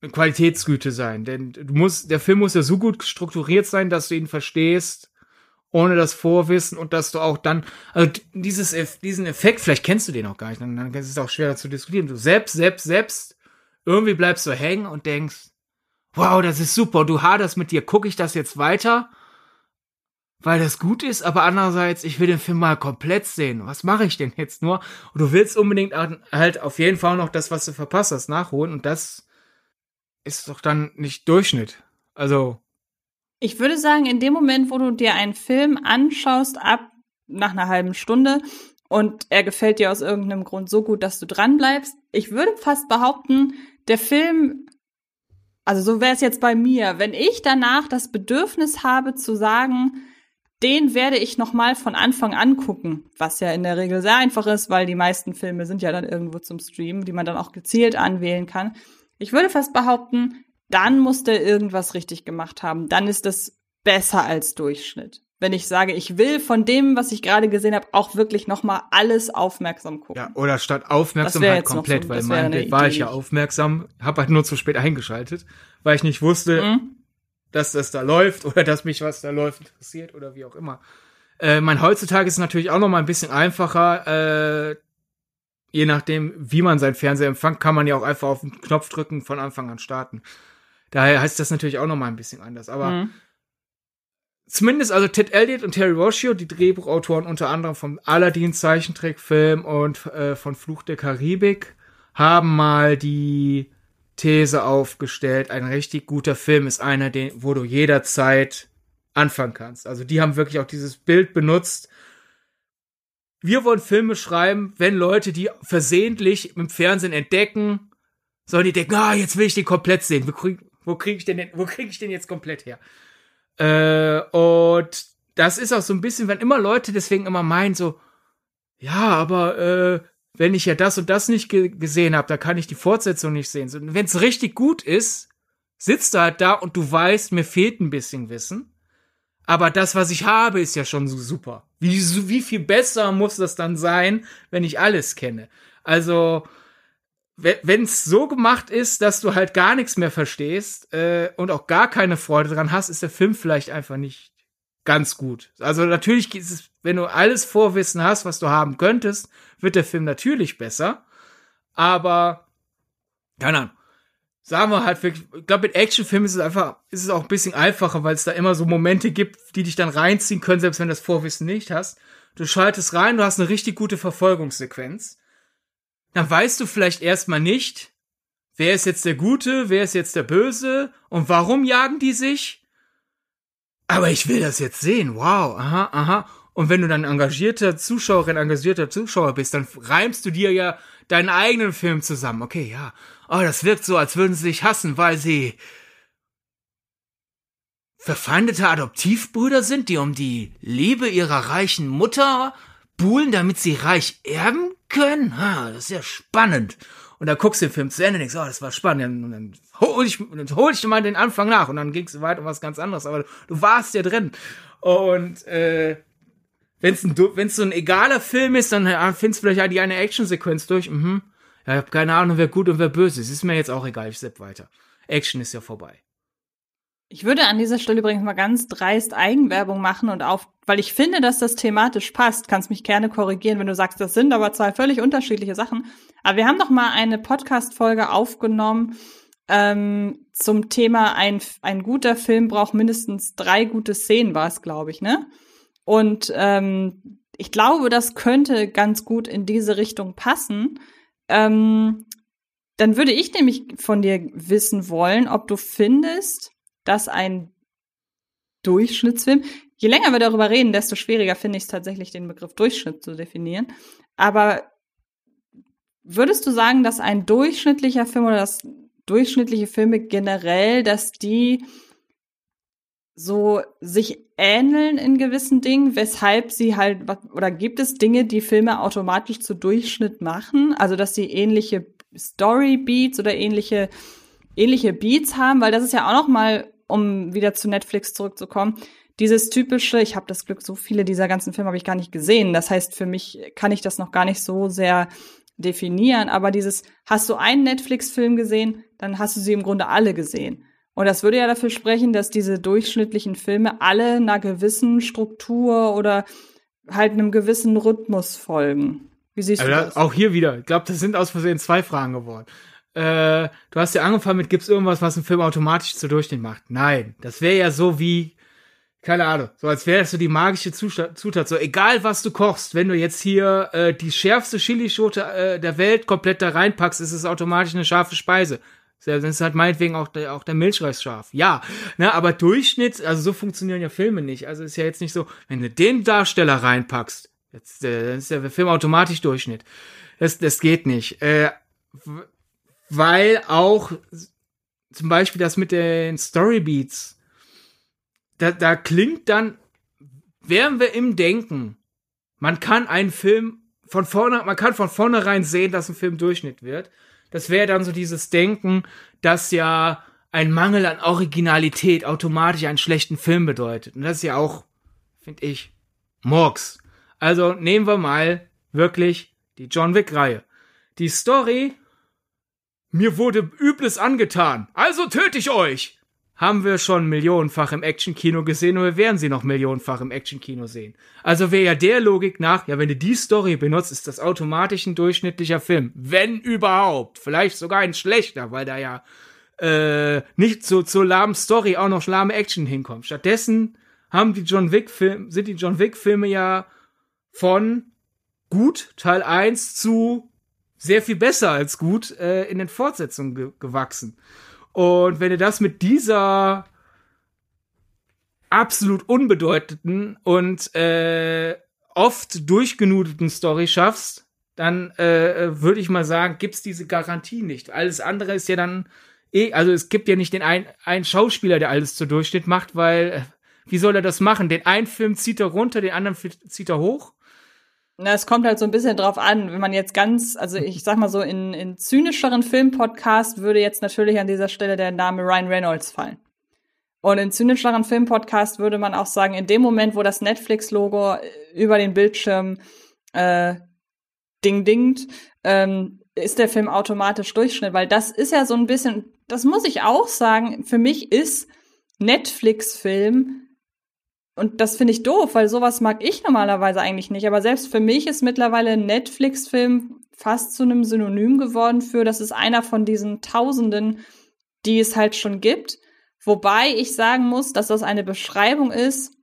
eine Qualitätsgüte sein. Denn du musst, der Film muss ja so gut strukturiert sein, dass du ihn verstehst, ohne das Vorwissen und dass du auch dann, also dieses, diesen Effekt, vielleicht kennst du den auch gar nicht, dann, dann ist es auch schwerer zu diskutieren. Du selbst, selbst, selbst irgendwie bleibst du hängen und denkst, wow, das ist super, du haderst mit dir, gucke ich das jetzt weiter, weil das gut ist, aber andererseits, ich will den Film mal komplett sehen. Was mache ich denn jetzt nur? Und du willst unbedingt halt auf jeden Fall noch das, was du verpasst hast, nachholen und das ist doch dann nicht Durchschnitt. Also. Ich würde sagen, in dem Moment, wo du dir einen Film anschaust, ab nach einer halben Stunde, und er gefällt dir aus irgendeinem Grund so gut, dass du dran bleibst. Ich würde fast behaupten, der Film, also so wäre es jetzt bei mir, wenn ich danach das Bedürfnis habe zu sagen, den werde ich noch mal von Anfang an gucken, was ja in der Regel sehr einfach ist, weil die meisten Filme sind ja dann irgendwo zum Streamen, die man dann auch gezielt anwählen kann. Ich würde fast behaupten, dann muss der irgendwas richtig gemacht haben. Dann ist das besser als Durchschnitt. Wenn ich sage, ich will von dem, was ich gerade gesehen habe, auch wirklich noch mal alles aufmerksam gucken. Ja, oder statt Aufmerksamkeit komplett, so, weil mein Bild war ich ja aufmerksam, habe halt nur zu spät eingeschaltet, weil ich nicht wusste, mhm. dass das da läuft oder dass mich was da läuft interessiert oder wie auch immer. Äh, mein heutzutage ist natürlich auch noch mal ein bisschen einfacher. Äh, je nachdem, wie man sein Fernseher empfängt, kann man ja auch einfach auf den Knopf drücken, von Anfang an starten. Daher heißt das natürlich auch noch mal ein bisschen anders. Aber mhm. Zumindest also Ted Elliott und Terry Rossio, die Drehbuchautoren unter anderem vom Aladdin Zeichentrickfilm und äh, von Fluch der Karibik, haben mal die These aufgestellt, ein richtig guter Film ist einer, den, wo du jederzeit anfangen kannst. Also die haben wirklich auch dieses Bild benutzt. Wir wollen Filme schreiben, wenn Leute die versehentlich im Fernsehen entdecken, sollen die denken, ah, jetzt will ich den komplett sehen. Wo krieg, wo krieg ich wo krieg ich den jetzt komplett her? Äh, und das ist auch so ein bisschen, wenn immer Leute deswegen immer meinen, so, ja, aber äh, wenn ich ja das und das nicht ge gesehen habe, da kann ich die Fortsetzung nicht sehen. So, wenn es richtig gut ist, sitzt du halt da und du weißt, mir fehlt ein bisschen Wissen. Aber das, was ich habe, ist ja schon so super. Wie, wie viel besser muss das dann sein, wenn ich alles kenne? Also, wenn es so gemacht ist, dass du halt gar nichts mehr verstehst äh, und auch gar keine Freude dran hast, ist der Film vielleicht einfach nicht ganz gut. Also natürlich ist es, wenn du alles Vorwissen hast, was du haben könntest, wird der Film natürlich besser. Aber keine Ahnung. Sagen wir halt wirklich, ich glaube, mit Actionfilmen ist es einfach, ist es auch ein bisschen einfacher, weil es da immer so Momente gibt, die dich dann reinziehen können, selbst wenn du das Vorwissen nicht hast. Du schaltest rein, du hast eine richtig gute Verfolgungssequenz dann weißt du vielleicht erstmal nicht, wer ist jetzt der Gute, wer ist jetzt der Böse und warum jagen die sich. Aber ich will das jetzt sehen. Wow, aha, aha. Und wenn du dann engagierter Zuschauerin, engagierter Zuschauer bist, dann reimst du dir ja deinen eigenen Film zusammen. Okay, ja. Oh, das wirkt so, als würden sie sich hassen, weil sie verfeindete Adoptivbrüder sind, die um die Liebe ihrer reichen Mutter buhlen, damit sie reich erben können? Ha, das ist ja spannend. Und da guckst du den Film zu Ende und denkst, oh, das war spannend. Und dann hol ich, dann hol ich mal den Anfang nach. Und dann ging es weiter um was ganz anderes. Aber du warst ja drin. Und äh, wenn es wenn's so ein egaler Film ist, dann ja, findest du vielleicht die eine Actionsequenz durch. Mhm. Ja, ich hab keine Ahnung, wer gut und wer böse ist. Ist mir jetzt auch egal, ich sepp weiter. Action ist ja vorbei. Ich würde an dieser Stelle übrigens mal ganz dreist Eigenwerbung machen und auf, weil ich finde, dass das thematisch passt. Kannst mich gerne korrigieren, wenn du sagst, das sind aber zwei völlig unterschiedliche Sachen. Aber wir haben noch mal eine Podcast-Folge aufgenommen ähm, zum Thema ein, ein guter Film braucht mindestens drei gute Szenen, war es, glaube ich, ne? Und ähm, ich glaube, das könnte ganz gut in diese Richtung passen. Ähm, dann würde ich nämlich von dir wissen wollen, ob du findest, dass ein Durchschnittsfilm, je länger wir darüber reden, desto schwieriger finde ich es tatsächlich, den Begriff Durchschnitt zu definieren. Aber würdest du sagen, dass ein durchschnittlicher Film oder dass durchschnittliche Filme generell, dass die so sich ähneln in gewissen Dingen, weshalb sie halt, oder gibt es Dinge, die Filme automatisch zu Durchschnitt machen? Also, dass sie ähnliche Story Beats oder ähnliche, ähnliche Beats haben, weil das ist ja auch noch mal um wieder zu Netflix zurückzukommen, dieses typische, ich habe das Glück, so viele dieser ganzen Filme habe ich gar nicht gesehen. Das heißt, für mich kann ich das noch gar nicht so sehr definieren, aber dieses, hast du einen Netflix-Film gesehen, dann hast du sie im Grunde alle gesehen. Und das würde ja dafür sprechen, dass diese durchschnittlichen Filme alle einer gewissen Struktur oder halt einem gewissen Rhythmus folgen. Wie siehst also du das? Auch hier wieder. Ich glaube, das sind aus Versehen zwei Fragen geworden äh, du hast ja angefangen mit, gibt's irgendwas, was einen Film automatisch zu Durchschnitt macht? Nein, das wäre ja so wie, keine Ahnung, so als wäre das so die magische Zutat, Zutat. So egal, was du kochst, wenn du jetzt hier äh, die schärfste Chilischote äh, der Welt komplett da reinpackst, ist es automatisch eine scharfe Speise. Dann ist halt meinetwegen auch der, auch der Milchreis scharf. Ja, ne, aber Durchschnitt, also so funktionieren ja Filme nicht. Also ist ja jetzt nicht so, wenn du den Darsteller reinpackst, jetzt, äh, dann ist der Film automatisch Durchschnitt. Das, das geht nicht. Äh, weil auch zum Beispiel das mit den Storybeats, da, da klingt dann, wären wir im Denken, man kann einen Film von vorne, man kann von vornherein sehen, dass ein Film Durchschnitt wird. Das wäre dann so dieses Denken, dass ja ein Mangel an Originalität automatisch einen schlechten Film bedeutet. Und das ist ja auch, finde ich, Murks. Also nehmen wir mal wirklich die John Wick-Reihe. Die Story, mir wurde Übles angetan, also töte ich euch haben wir schon millionenfach im Actionkino gesehen und wir werden sie noch millionenfach im Actionkino sehen. Also wäre ja der Logik nach, ja, wenn du die Story benutzt, ist das automatisch ein durchschnittlicher Film. Wenn überhaupt. Vielleicht sogar ein schlechter, weil da ja äh, nicht so zur lahmen Story auch noch lahme Action hinkommt. Stattdessen haben die John Wick Filme, sind die John Wick Filme ja von gut, Teil 1 zu sehr viel besser als gut äh, in den Fortsetzungen ge gewachsen. Und wenn du das mit dieser absolut unbedeutenden und äh, oft durchgenudelten Story schaffst, dann äh, würde ich mal sagen, gibt's diese Garantie nicht. Alles andere ist ja dann eh, also es gibt ja nicht den einen, einen Schauspieler, der alles zur Durchschnitt macht, weil äh, wie soll er das machen? Den einen Film zieht er runter, den anderen zieht er hoch. Na, es kommt halt so ein bisschen drauf an, wenn man jetzt ganz, also ich sag mal so, in, in zynischeren Filmpodcast würde jetzt natürlich an dieser Stelle der Name Ryan Reynolds fallen. Und in zynischeren Filmpodcast würde man auch sagen, in dem Moment, wo das Netflix-Logo äh, über den Bildschirm äh, ding dingt, ähm, ist der Film automatisch Durchschnitt, weil das ist ja so ein bisschen, das muss ich auch sagen, für mich ist Netflix-Film und das finde ich doof, weil sowas mag ich normalerweise eigentlich nicht. Aber selbst für mich ist mittlerweile Netflix-Film fast zu einem Synonym geworden für, das ist einer von diesen Tausenden, die es halt schon gibt. Wobei ich sagen muss, dass das eine Beschreibung ist.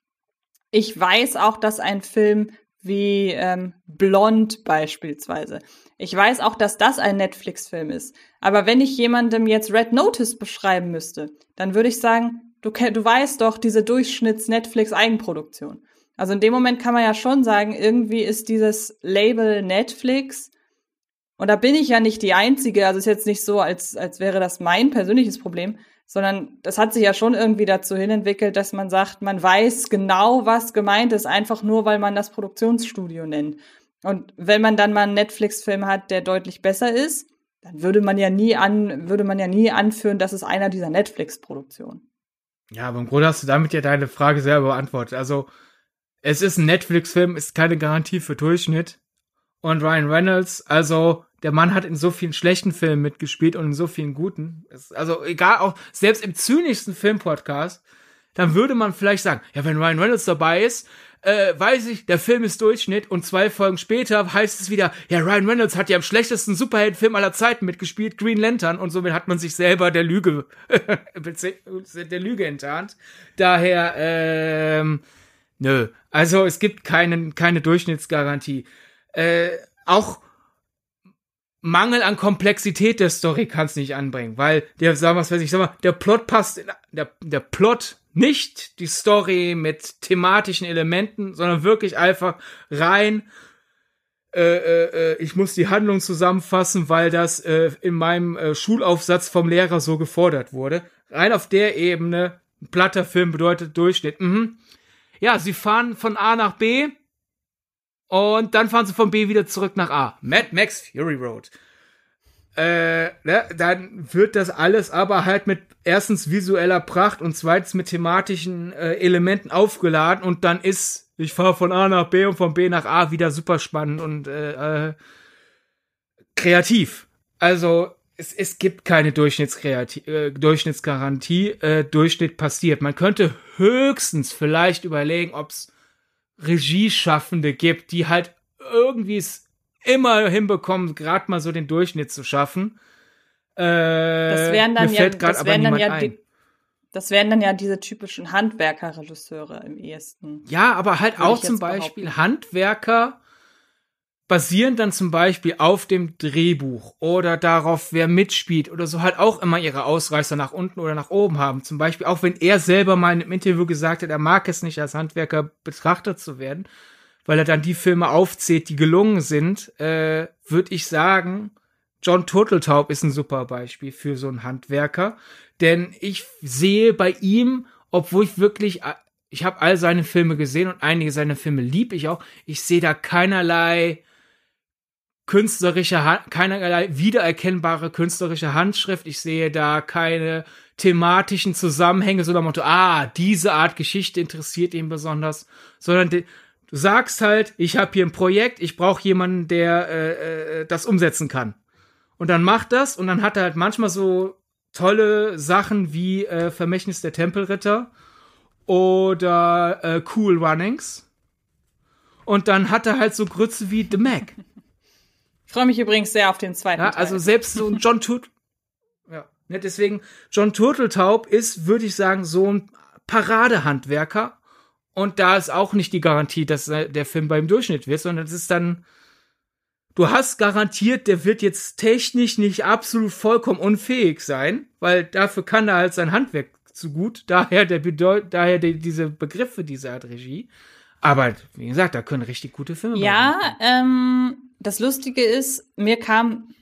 Ich weiß auch, dass ein Film wie ähm, Blond beispielsweise. Ich weiß auch, dass das ein Netflix-Film ist. Aber wenn ich jemandem jetzt Red Notice beschreiben müsste, dann würde ich sagen, du, du weißt doch diese Durchschnitts-Netflix-Eigenproduktion. Also in dem Moment kann man ja schon sagen, irgendwie ist dieses Label Netflix, und da bin ich ja nicht die Einzige, also ist jetzt nicht so, als, als wäre das mein persönliches Problem, sondern das hat sich ja schon irgendwie dazu hin entwickelt, dass man sagt, man weiß genau, was gemeint ist, einfach nur, weil man das Produktionsstudio nennt. Und wenn man dann mal einen Netflix-Film hat, der deutlich besser ist, dann würde man ja nie an, würde man ja nie anführen, das ist einer dieser Netflix-Produktionen. Ja, aber im Grunde hast du damit ja deine Frage selber beantwortet. Also, es ist ein Netflix-Film, ist keine Garantie für Durchschnitt. Und Ryan Reynolds, also, der Mann hat in so vielen schlechten Filmen mitgespielt und in so vielen guten. Also, egal, auch selbst im zynischsten Filmpodcast, dann würde man vielleicht sagen, ja, wenn Ryan Reynolds dabei ist, äh, weiß ich, der Film ist Durchschnitt und zwei Folgen später heißt es wieder, ja, Ryan Reynolds hat ja im schlechtesten Superheldenfilm aller Zeiten mitgespielt, Green Lantern, und somit hat man sich selber der Lüge, der Lüge enttarnt. Daher, ähm, nö. Also es gibt keinen, keine Durchschnittsgarantie. Äh, auch Mangel an Komplexität der Story kann es nicht anbringen, weil der, sag was weiß ich, sag mal, der Plot passt, in, der, der Plot nicht die Story mit thematischen Elementen, sondern wirklich einfach rein. Äh, äh, äh, ich muss die Handlung zusammenfassen, weil das äh, in meinem äh, Schulaufsatz vom Lehrer so gefordert wurde. Rein auf der Ebene, ein platter Film bedeutet Durchschnitt. Mhm. Ja, sie fahren von A nach B und dann fahren sie von B wieder zurück nach A. Mad Max Fury Road äh, ne, dann wird das alles aber halt mit erstens visueller Pracht und zweitens mit thematischen äh, Elementen aufgeladen und dann ist, ich fahre von A nach B und von B nach A wieder super spannend und äh, äh, kreativ. Also es, es gibt keine Durchschnittskreativ äh, Durchschnittsgarantie. Äh, Durchschnitt passiert. Man könnte höchstens vielleicht überlegen, ob es Regieschaffende gibt, die halt irgendwie es immer hinbekommen, gerade mal so den Durchschnitt zu schaffen. Äh, das wären dann ja, das wären dann ja die, das wären dann ja diese typischen Handwerkerregisseure im ehesten. Ja, aber halt auch zum Beispiel behaupten. Handwerker basieren dann zum Beispiel auf dem Drehbuch oder darauf, wer mitspielt oder so halt auch immer ihre Ausreißer nach unten oder nach oben haben. Zum Beispiel auch wenn er selber mal in einem Interview gesagt hat, er mag es nicht als Handwerker betrachtet zu werden, weil er dann die Filme aufzählt, die gelungen sind, äh, würde ich sagen, John Turteltaub ist ein super Beispiel für so einen Handwerker. Denn ich sehe bei ihm, obwohl ich wirklich, äh, ich habe all seine Filme gesehen und einige seiner Filme lieb ich auch. Ich sehe da keinerlei künstlerische, keinerlei wiedererkennbare künstlerische Handschrift. Ich sehe da keine thematischen Zusammenhänge, so nach Motto, ah, diese Art Geschichte interessiert ihn besonders, sondern du sagst halt, ich habe hier ein Projekt, ich brauche jemanden, der äh, äh, das umsetzen kann. Und dann macht das und dann hat er halt manchmal so tolle Sachen wie äh, Vermächtnis der Tempelritter oder äh, Cool Runnings. Und dann hat er halt so Grütze wie The Mac. Ich freue mich übrigens sehr auf den zweiten ja, Teil. Also selbst so ein John Tut ja, ne, deswegen John Turteltaub ist, würde ich sagen, so ein Paradehandwerker. Und da ist auch nicht die Garantie, dass der Film beim Durchschnitt wird, sondern es ist dann du hast garantiert, der wird jetzt technisch nicht absolut vollkommen unfähig sein, weil dafür kann er halt sein Handwerk zu gut. Daher der Bedeut daher die, diese Begriffe dieser Art Regie. Aber wie gesagt, da können richtig gute Filme Ja, ähm, das Lustige ist, mir kam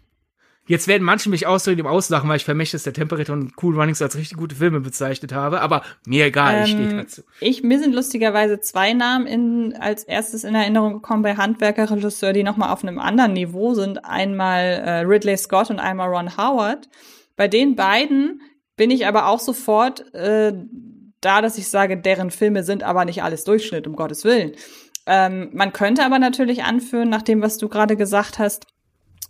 Jetzt werden manche mich außerdem auslachen, weil ich Vermächtnis der Temperatur und Cool Runnings als richtig gute Filme bezeichnet habe, aber mir egal, ähm, ich stehe dazu. Ich, mir sind lustigerweise zwei Namen in, als erstes in Erinnerung gekommen bei Handwerkerregisseur, die nochmal auf einem anderen Niveau sind. Einmal äh, Ridley Scott und einmal Ron Howard. Bei den beiden bin ich aber auch sofort äh, da, dass ich sage, deren Filme sind aber nicht alles Durchschnitt, um Gottes Willen. Ähm, man könnte aber natürlich anführen, nach dem, was du gerade gesagt hast,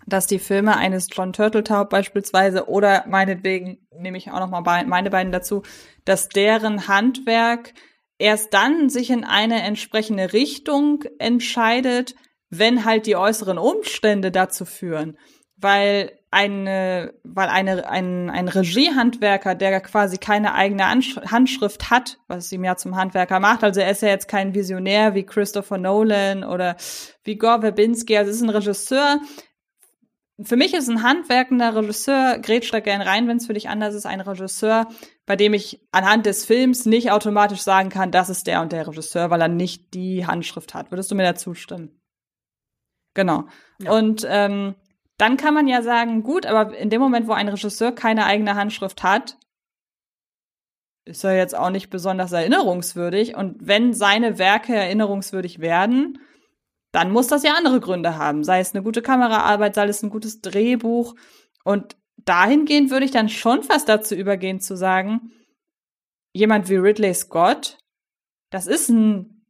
dass die Filme eines John Turteltaub beispielsweise oder meinetwegen nehme ich auch noch mal meine beiden dazu, dass deren Handwerk erst dann sich in eine entsprechende Richtung entscheidet, wenn halt die äußeren Umstände dazu führen, weil eine, weil eine, ein, ein Regiehandwerker, der quasi keine eigene Handschrift hat, was ihm ja zum Handwerker macht, also er ist ja jetzt kein Visionär wie Christopher Nolan oder wie Gore Verbinski, also ist ein Regisseur, für mich ist ein handwerkender Regisseur, grätscht da gern rein, wenn es für dich anders ist, ein Regisseur, bei dem ich anhand des Films nicht automatisch sagen kann, das ist der und der Regisseur, weil er nicht die Handschrift hat. Würdest du mir da zustimmen? Genau. Ja. Und ähm, dann kann man ja sagen, gut, aber in dem Moment, wo ein Regisseur keine eigene Handschrift hat, ist er jetzt auch nicht besonders erinnerungswürdig. Und wenn seine Werke erinnerungswürdig werden, dann muss das ja andere Gründe haben. Sei es eine gute Kameraarbeit, sei es ein gutes Drehbuch. Und dahingehend würde ich dann schon fast dazu übergehen zu sagen, jemand wie Ridley Scott, das ist ein,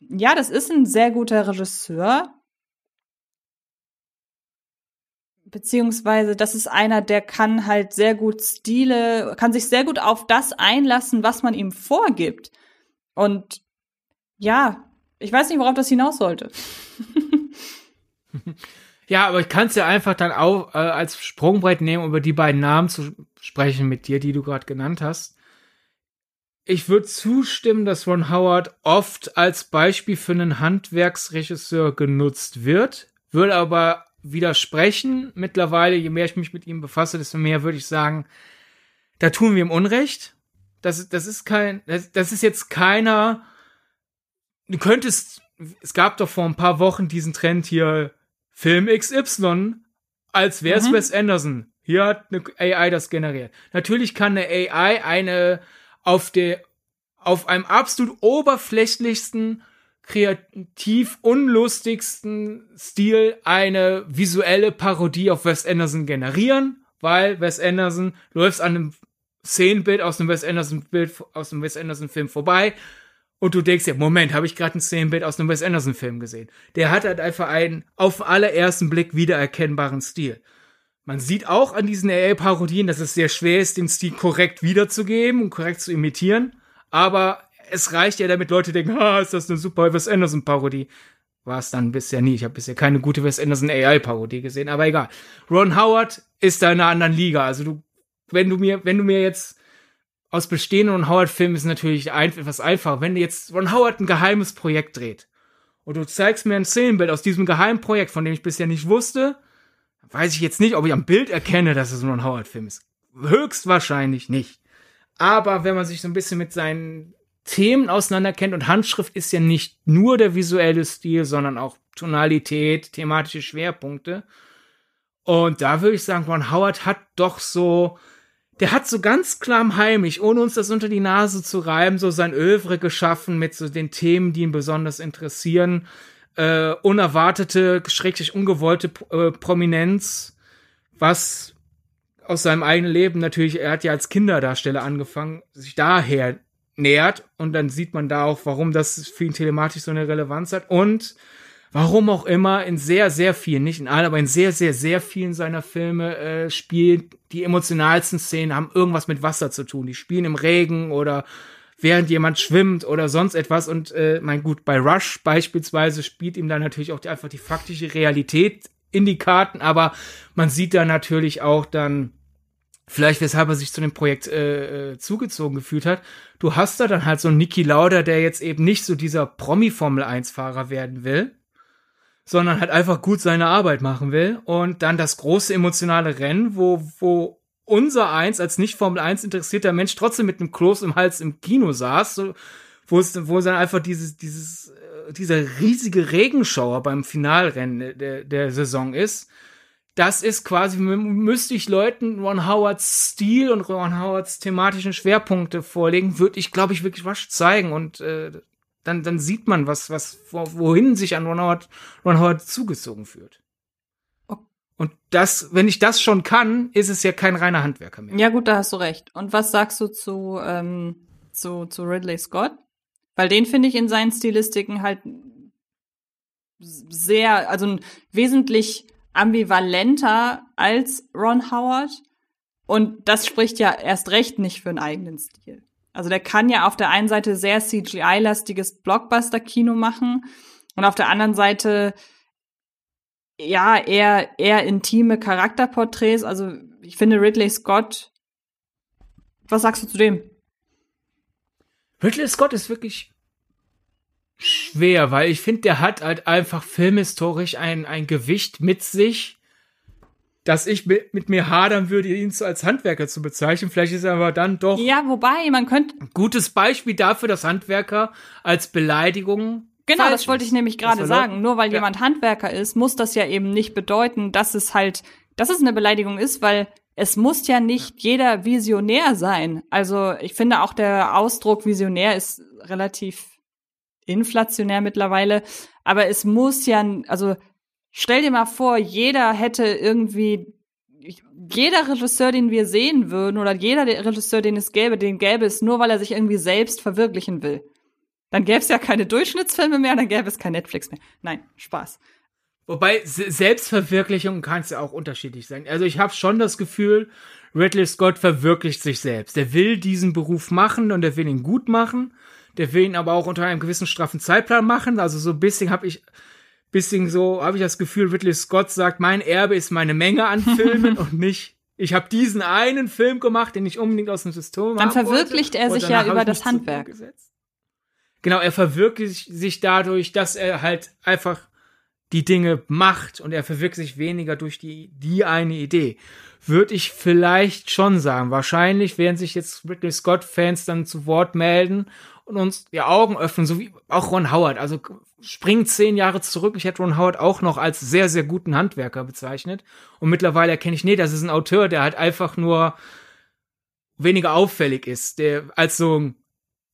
ja, das ist ein sehr guter Regisseur. Beziehungsweise, das ist einer, der kann halt sehr gut Stile, kann sich sehr gut auf das einlassen, was man ihm vorgibt. Und ja, ich weiß nicht, worauf das hinaus sollte. ja, aber ich kann es ja einfach dann auch äh, als Sprungbrett nehmen, über die beiden Namen zu sprechen mit dir, die du gerade genannt hast. Ich würde zustimmen, dass Ron Howard oft als Beispiel für einen Handwerksregisseur genutzt wird, würde aber widersprechen. Mittlerweile, je mehr ich mich mit ihm befasse, desto mehr würde ich sagen, da tun wir ihm Unrecht. Das, das ist kein, das, das ist jetzt keiner, du könntest, es gab doch vor ein paar Wochen diesen Trend hier, Film XY, als wär's mhm. Wes Anderson. Hier hat eine AI das generiert. Natürlich kann eine AI eine auf der, auf einem absolut oberflächlichsten, kreativ unlustigsten Stil eine visuelle Parodie auf Wes Anderson generieren, weil Wes Anderson läuft an einem Szenenbild aus einem Wes Anderson Bild aus einem Wes Anderson Film vorbei und du denkst ja, Moment, habe ich gerade ein Szenenbild aus einem Wes Anderson Film gesehen. Der hat halt einfach einen auf den allerersten Blick wiedererkennbaren Stil. Man sieht auch an diesen AA-Parodien, dass es sehr schwer ist, den Stil korrekt wiederzugeben und korrekt zu imitieren. Aber es reicht ja, damit Leute denken, ah, ist das eine super Wes Anderson-Parodie. War es dann bisher nie. Ich habe bisher keine gute Wes Anderson AI-Parodie gesehen, aber egal. Ron Howard ist da in einer anderen Liga. Also du, wenn du mir, wenn du mir jetzt aus bestehenden Ron Howard-Filmen ist natürlich ein, etwas einfacher. Wenn jetzt Ron Howard ein geheimes Projekt dreht und du zeigst mir ein Szenenbild aus diesem geheimen Projekt, von dem ich bisher nicht wusste, weiß ich jetzt nicht, ob ich am Bild erkenne, dass es ein Ron Howard-Film ist. Höchstwahrscheinlich nicht. Aber wenn man sich so ein bisschen mit seinen Themen auseinanderkennt und Handschrift ist ja nicht nur der visuelle Stil, sondern auch Tonalität, thematische Schwerpunkte. Und da würde ich sagen, Ron Howard hat doch so der hat so ganz klar heimlich, ohne uns das unter die Nase zu reiben, so sein Övre geschaffen mit so den Themen, die ihn besonders interessieren. Äh, unerwartete, schrecklich ungewollte äh, Prominenz, was aus seinem eigenen Leben natürlich, er hat ja als Kinderdarsteller angefangen, sich daher nähert und dann sieht man da auch, warum das für ihn telematisch so eine Relevanz hat und warum auch immer in sehr, sehr vielen, nicht in allen, aber in sehr, sehr, sehr vielen seiner Filme äh, spielen die emotionalsten Szenen haben irgendwas mit Wasser zu tun. Die spielen im Regen oder während jemand schwimmt oder sonst etwas. Und äh, mein gut, bei Rush beispielsweise spielt ihm dann natürlich auch die, einfach die faktische Realität in die Karten, aber man sieht da natürlich auch dann vielleicht weshalb er sich zu dem Projekt äh, äh, zugezogen gefühlt hat. Du hast da dann halt so einen Niki Lauda, der jetzt eben nicht so dieser Promi-Formel-1-Fahrer werden will, sondern halt einfach gut seine Arbeit machen will. Und dann das große emotionale Rennen, wo, wo unser Eins als nicht Formel 1 interessierter Mensch trotzdem mit einem Kloß im Hals im Kino saß, so, wo es, wo dann einfach dieses, dieses, äh, dieser riesige Regenschauer beim Finalrennen der, der Saison ist das ist quasi, müsste ich Leuten Ron Howards Stil und Ron Howards thematischen Schwerpunkte vorlegen, würde ich, glaube ich, wirklich was zeigen und äh, dann, dann sieht man, was, was, wohin sich an Ron Howard, Ron Howard zugezogen führt. Und das, wenn ich das schon kann, ist es ja kein reiner Handwerker mehr. Ja, gut, da hast du recht. Und was sagst du zu, ähm, zu, zu Ridley Scott? Weil den finde ich in seinen Stilistiken halt sehr, also wesentlich ambivalenter als Ron Howard. Und das spricht ja erst recht nicht für einen eigenen Stil. Also der kann ja auf der einen Seite sehr CGI-lastiges Blockbuster-Kino machen und auf der anderen Seite ja eher eher intime Charakterporträts. Also ich finde Ridley Scott. Was sagst du zu dem? Ridley Scott ist wirklich schwer, weil ich finde, der hat halt einfach filmhistorisch ein, ein Gewicht mit sich, dass ich mit, mit mir hadern würde, ihn so als Handwerker zu bezeichnen. Vielleicht ist er aber dann doch. Ja, wobei, man könnte. Gutes Beispiel dafür, dass Handwerker als Beleidigung. Genau, das wollte ich nämlich gerade sagen. Nur weil ja. jemand Handwerker ist, muss das ja eben nicht bedeuten, dass es halt, dass es eine Beleidigung ist, weil es muss ja nicht jeder Visionär sein. Also ich finde auch der Ausdruck Visionär ist relativ inflationär mittlerweile. Aber es muss ja, also stell dir mal vor, jeder hätte irgendwie, jeder Regisseur, den wir sehen würden, oder jeder Regisseur, den es gäbe, den gäbe es nur, weil er sich irgendwie selbst verwirklichen will. Dann gäbe es ja keine Durchschnittsfilme mehr, dann gäbe es kein Netflix mehr. Nein, Spaß. Wobei Selbstverwirklichung kann es ja auch unterschiedlich sein. Also ich habe schon das Gefühl, Ridley Scott verwirklicht sich selbst. Er will diesen Beruf machen und er will ihn gut machen der will ihn aber auch unter einem gewissen straffen Zeitplan machen. Also so ein bisschen habe ich bisschen so habe ich das Gefühl, Ridley Scott sagt, mein Erbe ist meine Menge an Filmen und nicht ich habe diesen einen Film gemacht, den ich unbedingt aus dem System Dann verwirklicht wollte, er sich ja über das Handwerk. Genau, er verwirklicht sich dadurch, dass er halt einfach die Dinge macht und er verwirklicht sich weniger durch die, die eine Idee. Würde ich vielleicht schon sagen. Wahrscheinlich werden sich jetzt Ridley Scott-Fans dann zu Wort melden und uns die Augen öffnen, so wie auch Ron Howard. Also springt zehn Jahre zurück. Ich hätte Ron Howard auch noch als sehr, sehr guten Handwerker bezeichnet. Und mittlerweile erkenne ich, nee, das ist ein Autor, der halt einfach nur weniger auffällig ist, der als so ein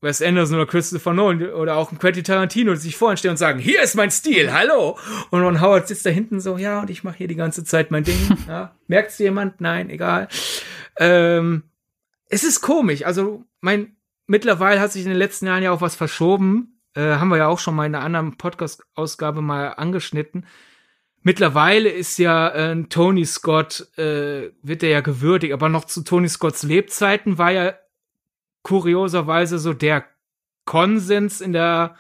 Wes Anderson oder Christopher Nolan oder auch ein Quentin Tarantino die sich vorstellen und sagen, hier ist mein Stil, hallo. Und Ron Howard sitzt da hinten so, ja, und ich mache hier die ganze Zeit mein Ding. Ja, merkt's jemand? Nein, egal. Ähm, es ist komisch. Also mein mittlerweile hat sich in den letzten Jahren ja auch was verschoben. Äh, haben wir ja auch schon mal in einer anderen Podcast-Ausgabe mal angeschnitten. Mittlerweile ist ja äh, Tony Scott, äh, wird er ja gewürdigt, aber noch zu Tony Scotts Lebzeiten war ja kurioserweise so der Konsens in der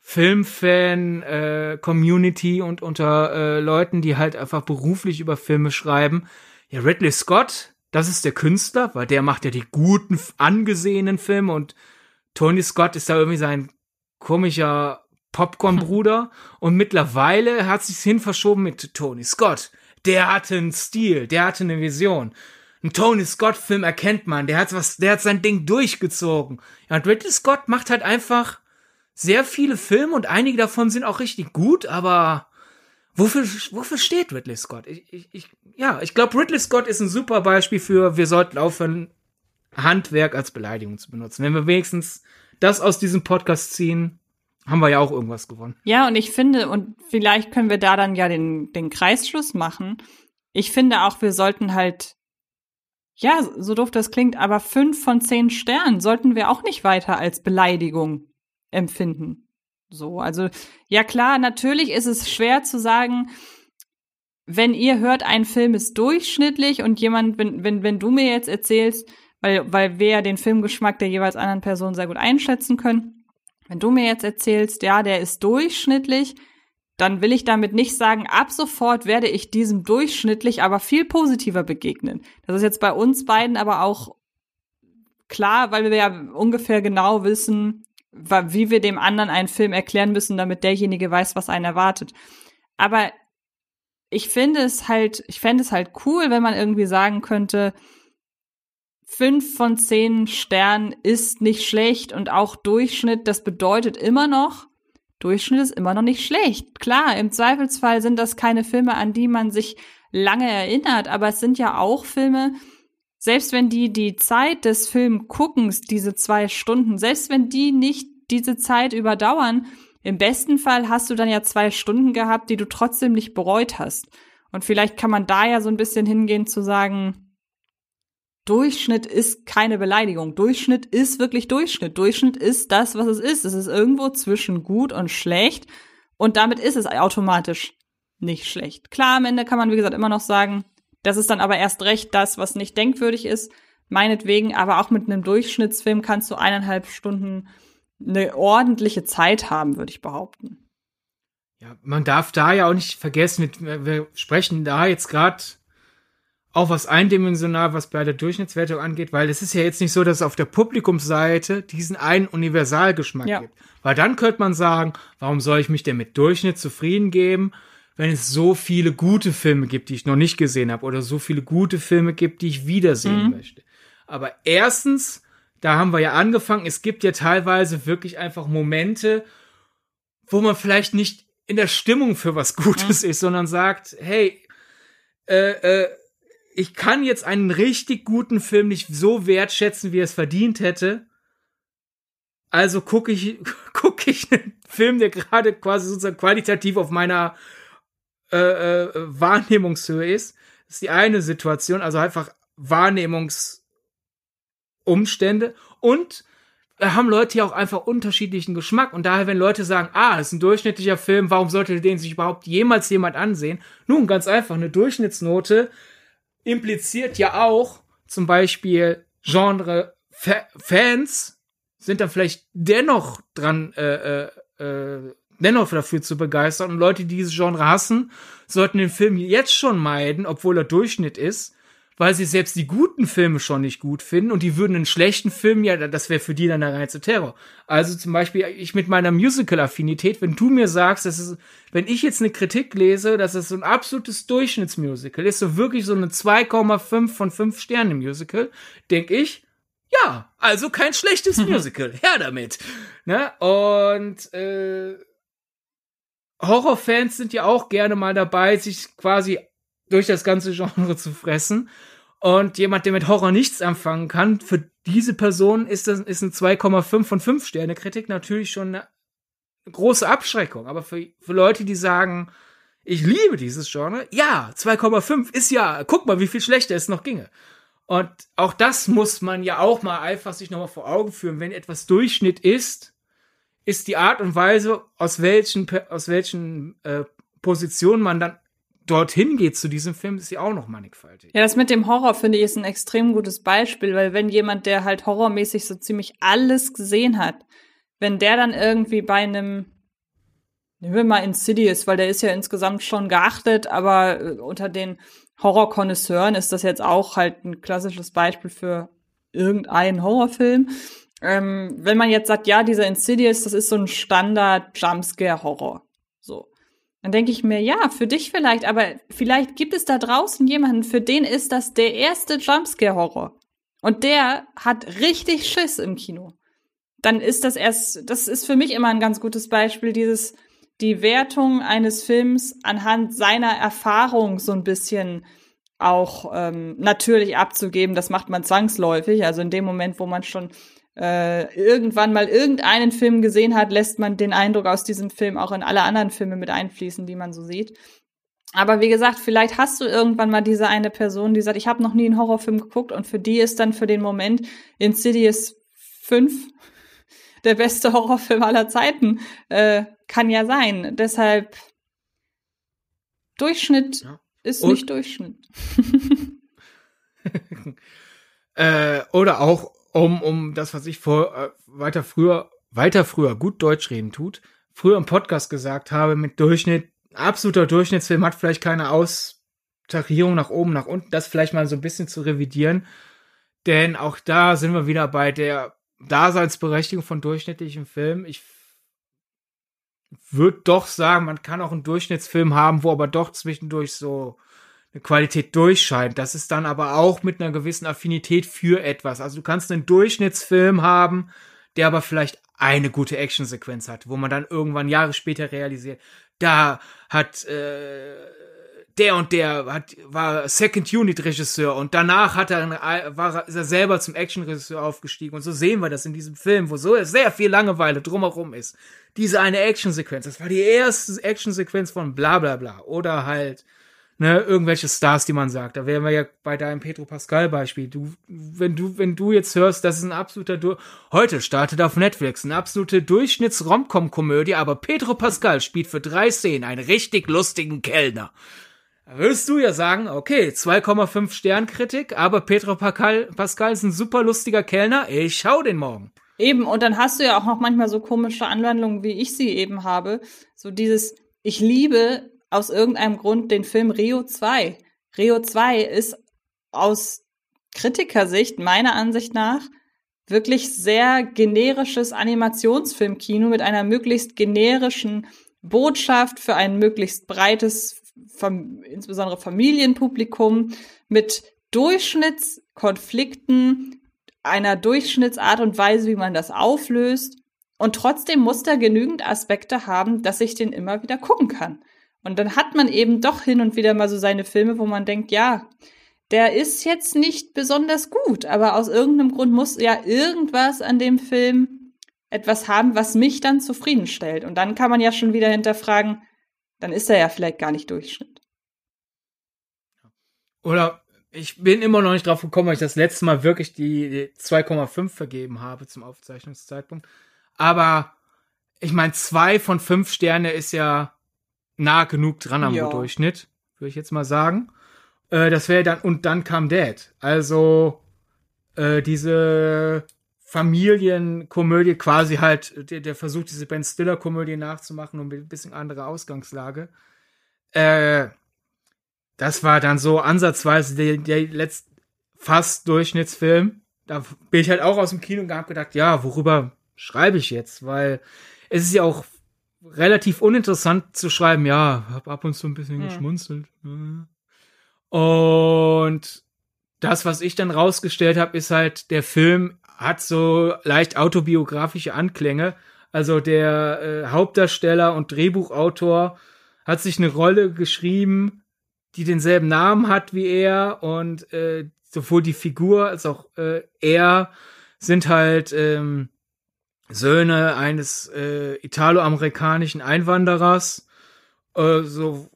Filmfan-Community äh, und unter äh, Leuten, die halt einfach beruflich über Filme schreiben. Ja, Ridley Scott, das ist der Künstler, weil der macht ja die guten, angesehenen Filme und Tony Scott ist da irgendwie sein komischer Popcorn-Bruder und mittlerweile hat sich's hin verschoben mit Tony Scott. Der hatte einen Stil, der hatte eine Vision. Ein Tony Scott-Film erkennt man, der hat was, der hat sein Ding durchgezogen. Ja, und Ridley Scott macht halt einfach sehr viele Filme und einige davon sind auch richtig gut, aber wofür, wofür steht Ridley Scott? Ich, ich, ich ja, ich glaube, Ridley Scott ist ein super Beispiel für, wir sollten aufhören, Handwerk als Beleidigung zu benutzen. Wenn wir wenigstens das aus diesem Podcast ziehen, haben wir ja auch irgendwas gewonnen. Ja, und ich finde, und vielleicht können wir da dann ja den, den Kreisschluss machen. Ich finde auch, wir sollten halt, ja, so doof das klingt, aber fünf von zehn Sternen sollten wir auch nicht weiter als Beleidigung empfinden. So, also, ja klar, natürlich ist es schwer zu sagen, wenn ihr hört, ein Film ist durchschnittlich und jemand, wenn, wenn, wenn du mir jetzt erzählst, weil, weil wir ja den Filmgeschmack der jeweils anderen Person sehr gut einschätzen können, wenn du mir jetzt erzählst, ja, der ist durchschnittlich, dann will ich damit nicht sagen, ab sofort werde ich diesem durchschnittlich aber viel positiver begegnen. Das ist jetzt bei uns beiden aber auch klar, weil wir ja ungefähr genau wissen, wie wir dem anderen einen Film erklären müssen, damit derjenige weiß, was einen erwartet. Aber ich finde es halt, ich fände es halt cool, wenn man irgendwie sagen könnte, fünf von zehn Sternen ist nicht schlecht und auch Durchschnitt, das bedeutet immer noch, Durchschnitt ist immer noch nicht schlecht. Klar, im Zweifelsfall sind das keine Filme, an die man sich lange erinnert, aber es sind ja auch Filme, selbst wenn die die Zeit des Filmguckens, diese zwei Stunden, selbst wenn die nicht diese Zeit überdauern, im besten Fall hast du dann ja zwei Stunden gehabt, die du trotzdem nicht bereut hast. Und vielleicht kann man da ja so ein bisschen hingehen zu sagen, Durchschnitt ist keine Beleidigung. Durchschnitt ist wirklich Durchschnitt. Durchschnitt ist das, was es ist. Es ist irgendwo zwischen gut und schlecht. Und damit ist es automatisch nicht schlecht. Klar, am Ende kann man, wie gesagt, immer noch sagen, das ist dann aber erst recht das, was nicht denkwürdig ist. Meinetwegen, aber auch mit einem Durchschnittsfilm kannst du eineinhalb Stunden eine ordentliche Zeit haben, würde ich behaupten. Ja, man darf da ja auch nicht vergessen, wir sprechen da jetzt gerade auch was eindimensional, was bei der Durchschnittswertung angeht, weil es ist ja jetzt nicht so, dass es auf der Publikumsseite diesen einen Universalgeschmack ja. gibt. Weil dann könnte man sagen, warum soll ich mich denn mit Durchschnitt zufrieden geben, wenn es so viele gute Filme gibt, die ich noch nicht gesehen habe, oder so viele gute Filme gibt, die ich wiedersehen mhm. möchte. Aber erstens da haben wir ja angefangen, es gibt ja teilweise wirklich einfach Momente, wo man vielleicht nicht in der Stimmung für was Gutes mhm. ist, sondern sagt, hey, äh, äh, ich kann jetzt einen richtig guten Film nicht so wertschätzen, wie er es verdient hätte. Also gucke ich, gucke ich einen Film, der gerade quasi sozusagen qualitativ auf meiner äh, äh, Wahrnehmungshöhe ist. Ist die eine Situation, also einfach Wahrnehmungs Umstände und da haben Leute ja auch einfach unterschiedlichen Geschmack und daher, wenn Leute sagen, ah, das ist ein durchschnittlicher Film, warum sollte den sich überhaupt jemals jemand ansehen? Nun, ganz einfach, eine Durchschnittsnote impliziert ja auch zum Beispiel Genre-Fans sind da vielleicht dennoch dran, äh, äh, äh, dennoch dafür zu begeistern und Leute, die dieses Genre hassen, sollten den Film jetzt schon meiden, obwohl er Durchschnitt ist, weil sie selbst die guten Filme schon nicht gut finden und die würden einen schlechten Film, ja, das wäre für die dann der reinste Terror. Also zum Beispiel ich mit meiner Musical-Affinität, wenn du mir sagst, dass es, wenn ich jetzt eine Kritik lese, dass es so ein absolutes Durchschnittsmusical ist, so wirklich so eine 2,5 von 5 Sterne Musical, denk ich, ja, also kein schlechtes Musical, her damit. Ne? Und äh, Horrorfans sind ja auch gerne mal dabei, sich quasi durch das ganze Genre zu fressen. Und jemand, der mit Horror nichts anfangen kann, für diese Person ist das ist ein 2,5 von 5 Sterne Kritik natürlich schon eine große Abschreckung. Aber für, für Leute, die sagen, ich liebe dieses Genre, ja, 2,5 ist ja, guck mal, wie viel schlechter es noch ginge. Und auch das muss man ja auch mal einfach sich nochmal vor Augen führen. Wenn etwas Durchschnitt ist, ist die Art und Weise, aus welchen, aus welchen äh, Positionen man dann dorthin geht zu diesem Film, ist ja auch noch mannigfaltig. Ja, das mit dem Horror finde ich ist ein extrem gutes Beispiel, weil wenn jemand, der halt horrormäßig so ziemlich alles gesehen hat, wenn der dann irgendwie bei einem Nehmen wir mal Insidious, weil der ist ja insgesamt schon geachtet, aber äh, unter den Horror-Konnoisseuren ist das jetzt auch halt ein klassisches Beispiel für irgendeinen Horrorfilm. Ähm, wenn man jetzt sagt, ja, dieser Insidious, das ist so ein Standard-Jumpscare-Horror. So. Dann denke ich mir, ja, für dich vielleicht, aber vielleicht gibt es da draußen jemanden, für den ist das der erste Jumpscare-Horror. Und der hat richtig Schiss im Kino. Dann ist das erst, das ist für mich immer ein ganz gutes Beispiel, dieses, die Wertung eines Films anhand seiner Erfahrung so ein bisschen auch ähm, natürlich abzugeben. Das macht man zwangsläufig. Also in dem Moment, wo man schon äh, irgendwann mal irgendeinen Film gesehen hat, lässt man den Eindruck aus diesem Film auch in alle anderen Filme mit einfließen, die man so sieht. Aber wie gesagt, vielleicht hast du irgendwann mal diese eine Person, die sagt, ich habe noch nie einen Horrorfilm geguckt und für die ist dann für den Moment Insidious 5 der beste Horrorfilm aller Zeiten. Äh, kann ja sein. Deshalb Durchschnitt ja. ist und nicht Durchschnitt. äh, oder auch um, um das, was ich vor äh, weiter früher, weiter früher gut Deutsch reden tut, früher im Podcast gesagt habe, mit Durchschnitt, absoluter Durchschnittsfilm hat vielleicht keine Austarierung nach oben, nach unten, das vielleicht mal so ein bisschen zu revidieren. Denn auch da sind wir wieder bei der Daseinsberechtigung von durchschnittlichen Filmen. Ich würde doch sagen, man kann auch einen Durchschnittsfilm haben, wo aber doch zwischendurch so Qualität durchscheint. Das ist dann aber auch mit einer gewissen Affinität für etwas. Also du kannst einen Durchschnittsfilm haben, der aber vielleicht eine gute Actionsequenz hat, wo man dann irgendwann Jahre später realisiert, da hat äh, der und der hat, war Second Unit Regisseur und danach hat er, war, ist er selber zum Action Regisseur aufgestiegen und so sehen wir das in diesem Film, wo so sehr viel Langeweile drumherum ist. Diese eine Actionsequenz, das war die erste Actionsequenz von bla bla bla oder halt ne, irgendwelche Stars, die man sagt. Da wären wir ja bei deinem Pedro Pascal Beispiel. Du, wenn du, wenn du jetzt hörst, das ist ein absoluter, du heute startet auf Netflix, eine absolute Durchschnitts-Romcom-Komödie, aber Pedro Pascal spielt für drei Szenen einen richtig lustigen Kellner. Da würdest du ja sagen, okay, 2,5 Sternkritik, aber Pedro Pascal, Pascal ist ein super lustiger Kellner, ich schau den morgen. Eben, und dann hast du ja auch noch manchmal so komische Anwandlungen, wie ich sie eben habe. So dieses, ich liebe aus irgendeinem Grund den Film Rio 2. Rio 2 ist aus Kritikersicht, meiner Ansicht nach, wirklich sehr generisches Animationsfilmkino mit einer möglichst generischen Botschaft für ein möglichst breites, insbesondere Familienpublikum, mit Durchschnittskonflikten, einer Durchschnittsart und Weise, wie man das auflöst. Und trotzdem muss er genügend Aspekte haben, dass ich den immer wieder gucken kann. Und dann hat man eben doch hin und wieder mal so seine Filme, wo man denkt, ja, der ist jetzt nicht besonders gut, aber aus irgendeinem Grund muss ja irgendwas an dem Film etwas haben, was mich dann zufriedenstellt. Und dann kann man ja schon wieder hinterfragen, dann ist er ja vielleicht gar nicht Durchschnitt. Oder ich bin immer noch nicht drauf gekommen, weil ich das letzte Mal wirklich die 2,5 vergeben habe zum Aufzeichnungszeitpunkt. Aber ich meine, zwei von fünf Sterne ist ja nah genug dran am ja. Durchschnitt, würde ich jetzt mal sagen. Äh, das wäre dann, und dann kam Dad. Also äh, diese Familienkomödie, quasi halt, der, der versucht, diese Ben Stiller-Komödie nachzumachen und mit ein bisschen andere Ausgangslage. Äh, das war dann so ansatzweise der, der letzte fast Durchschnittsfilm. Da bin ich halt auch aus dem Kino und hab gedacht, ja, worüber schreibe ich jetzt? Weil es ist ja auch relativ uninteressant zu schreiben, ja, hab ab und zu ein bisschen mhm. geschmunzelt. Und das, was ich dann rausgestellt habe, ist halt, der Film hat so leicht autobiografische Anklänge. Also der äh, Hauptdarsteller und Drehbuchautor hat sich eine Rolle geschrieben, die denselben Namen hat wie er und äh, sowohl die Figur als auch äh, er sind halt ähm, Söhne eines äh, italoamerikanischen Einwanderers, äh, so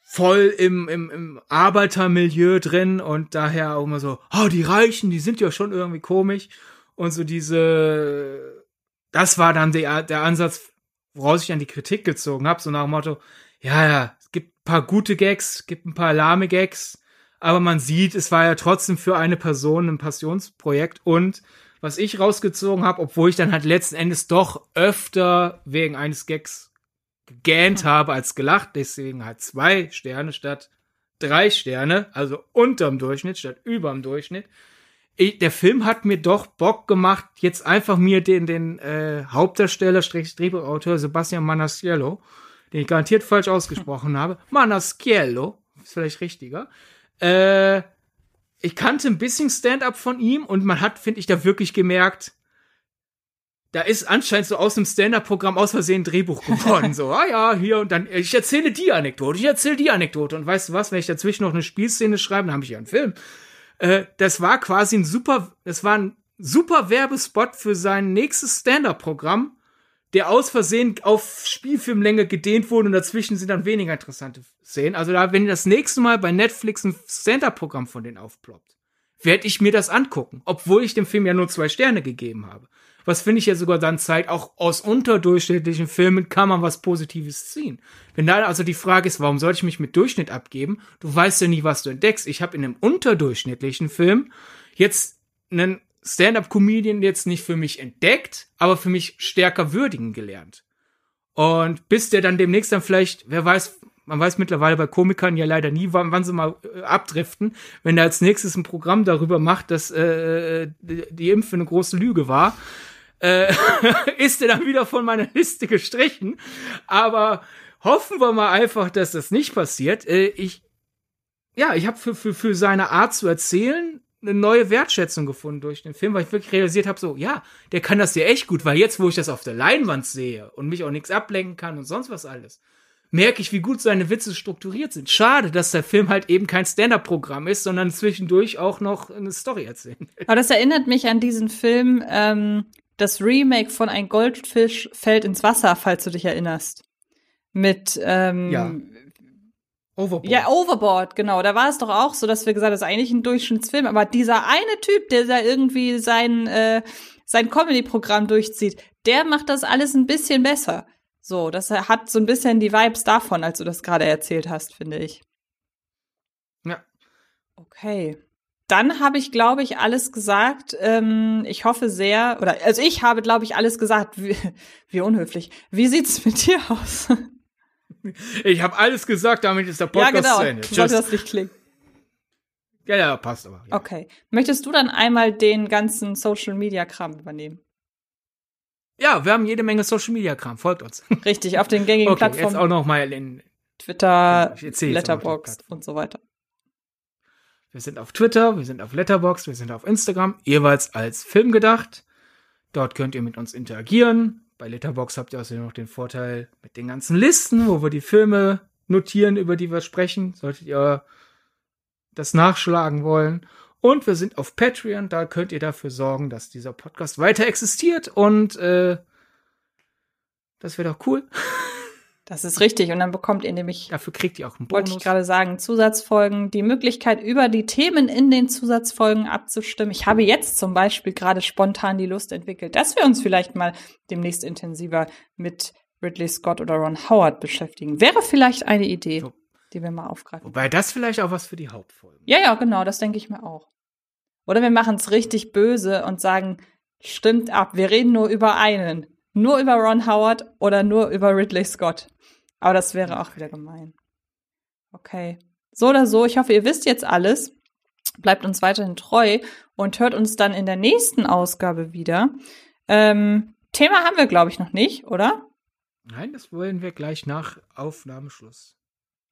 voll im, im, im Arbeitermilieu drin und daher auch immer so, oh, die Reichen, die sind ja schon irgendwie komisch. Und so diese, das war dann der, der Ansatz, woraus ich dann die Kritik gezogen habe, so nach dem Motto, ja, ja, es gibt ein paar gute Gags, gibt ein paar lahme Gags, aber man sieht, es war ja trotzdem für eine Person ein Passionsprojekt und was ich rausgezogen habe, obwohl ich dann halt letzten Endes doch öfter wegen eines Gags gegähnt hm. habe als gelacht, deswegen halt zwei Sterne statt drei Sterne, also unterm Durchschnitt statt überm Durchschnitt. Ich, der Film hat mir doch Bock gemacht, jetzt einfach mir den, den äh, Hauptdarsteller, Drehbuchautor Sebastian Manasciello, den ich garantiert falsch ausgesprochen habe, Manasciello, ist vielleicht richtiger, äh, ich kannte ein bisschen Stand-up von ihm und man hat, finde ich, da wirklich gemerkt, da ist anscheinend so aus dem Stand-Up-Programm aus Versehen ein Drehbuch geworden. so, ah ja, hier und dann, ich erzähle die Anekdote, ich erzähle die Anekdote. Und weißt du was, wenn ich dazwischen noch eine Spielszene schreibe, dann habe ich ja einen Film. Äh, das war quasi ein super, das war ein super Werbespot für sein nächstes Stand-Up-Programm, der aus Versehen auf Spielfilmlänge gedehnt wurde und dazwischen sind dann weniger interessante Szenen. Also da, wenn das nächste Mal bei Netflix ein Stand-Up-Programm von denen aufploppt, werde ich mir das angucken, obwohl ich dem Film ja nur zwei Sterne gegeben habe was finde ich ja sogar dann zeigt, auch aus unterdurchschnittlichen Filmen kann man was Positives ziehen. Wenn da also die Frage ist, warum sollte ich mich mit Durchschnitt abgeben? Du weißt ja nie, was du entdeckst. Ich habe in einem unterdurchschnittlichen Film jetzt einen Stand-up-Comedian jetzt nicht für mich entdeckt, aber für mich stärker würdigen gelernt. Und bis der dann demnächst dann vielleicht, wer weiß, man weiß mittlerweile bei Komikern ja leider nie, wann, wann sie mal äh, abdriften, wenn er als nächstes ein Programm darüber macht, dass äh, die, die Impfe eine große Lüge war äh, ist er dann wieder von meiner Liste gestrichen. Aber hoffen wir mal einfach, dass das nicht passiert. Äh, ich, ja, ich habe für, für, für seine Art zu erzählen eine neue Wertschätzung gefunden durch den Film, weil ich wirklich realisiert habe, so, ja, der kann das ja echt gut, weil jetzt, wo ich das auf der Leinwand sehe und mich auch nichts ablenken kann und sonst was alles, merke ich, wie gut seine Witze strukturiert sind. Schade, dass der Film halt eben kein Stand-up-Programm ist, sondern zwischendurch auch noch eine Story erzählen. Aber das erinnert mich an diesen Film ähm, das Remake von Ein Goldfisch fällt ins Wasser, falls du dich erinnerst. Mit ähm, ja. Overboard. Ja, Overboard, genau. Da war es doch auch so, dass wir gesagt haben, das ist eigentlich ein Durchschnittsfilm, aber dieser eine Typ, der da irgendwie sein, äh, sein Comedy-Programm durchzieht, der macht das alles ein bisschen besser. So, das hat so ein bisschen die Vibes davon, als du das gerade erzählt hast, finde ich. Ja. Okay dann habe ich, glaube ich, alles gesagt. Ähm, ich hoffe sehr, oder also ich habe, glaube ich, alles gesagt. Wie, wie unhöflich. Wie sieht's mit dir aus? Ich habe alles gesagt, damit ist der Podcast ja, genau. zu Ende. Sollte das nicht klingen. Ja, ja, passt aber. Ja. Okay. Möchtest du dann einmal den ganzen Social Media Kram übernehmen? Ja, wir haben jede Menge Social Media Kram. Folgt uns. Richtig, auf den gängigen okay, Plattformen. Jetzt auch noch mal in Twitter, Letterboxd und so weiter. Wir sind auf Twitter, wir sind auf Letterboxd, wir sind auf Instagram, jeweils als Film gedacht. Dort könnt ihr mit uns interagieren. Bei Letterboxd habt ihr außerdem noch den Vorteil mit den ganzen Listen, wo wir die Filme notieren, über die wir sprechen. Solltet ihr das nachschlagen wollen. Und wir sind auf Patreon, da könnt ihr dafür sorgen, dass dieser Podcast weiter existiert und äh, das wäre doch cool. Das ist richtig. Und dann bekommt ihr nämlich, dafür kriegt ihr auch einen Bonus. Wollte ich gerade sagen, Zusatzfolgen, die Möglichkeit, über die Themen in den Zusatzfolgen abzustimmen. Ich habe jetzt zum Beispiel gerade spontan die Lust entwickelt, dass wir uns vielleicht mal demnächst intensiver mit Ridley Scott oder Ron Howard beschäftigen. Wäre vielleicht eine Idee, die wir mal aufgreifen. Wobei das vielleicht auch was für die Hauptfolgen. Ja, ja, genau, das denke ich mir auch. Oder wir machen es richtig böse und sagen, stimmt ab, wir reden nur über einen. Nur über Ron Howard oder nur über Ridley Scott. Aber das wäre auch wieder gemein. Okay. So oder so, ich hoffe, ihr wisst jetzt alles. Bleibt uns weiterhin treu und hört uns dann in der nächsten Ausgabe wieder. Ähm, Thema haben wir, glaube ich, noch nicht, oder? Nein, das wollen wir gleich nach Aufnahmeschluss.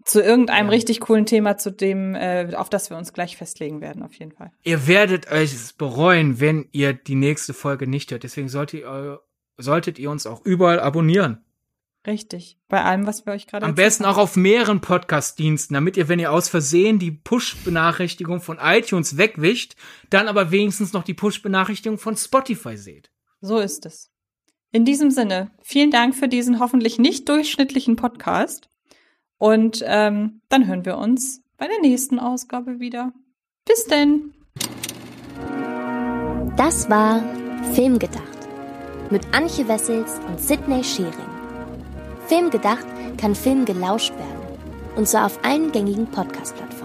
Zu irgendeinem ja. richtig coolen Thema, zu dem, äh, auf das wir uns gleich festlegen werden, auf jeden Fall. Ihr werdet euch es bereuen, wenn ihr die nächste Folge nicht hört. Deswegen solltet ihr, solltet ihr uns auch überall abonnieren. Richtig. Bei allem, was wir euch gerade Am besten auch auf mehreren Podcast-Diensten, damit ihr, wenn ihr aus Versehen die Push-Benachrichtigung von iTunes wegwischt, dann aber wenigstens noch die Push-Benachrichtigung von Spotify seht. So ist es. In diesem Sinne, vielen Dank für diesen hoffentlich nicht durchschnittlichen Podcast. Und ähm, dann hören wir uns bei der nächsten Ausgabe wieder. Bis denn. Das war Filmgedacht mit Anche Wessels und Sidney Schering. Film gedacht kann Film gelauscht werden. Und zwar auf allen gängigen Podcast-Plattformen.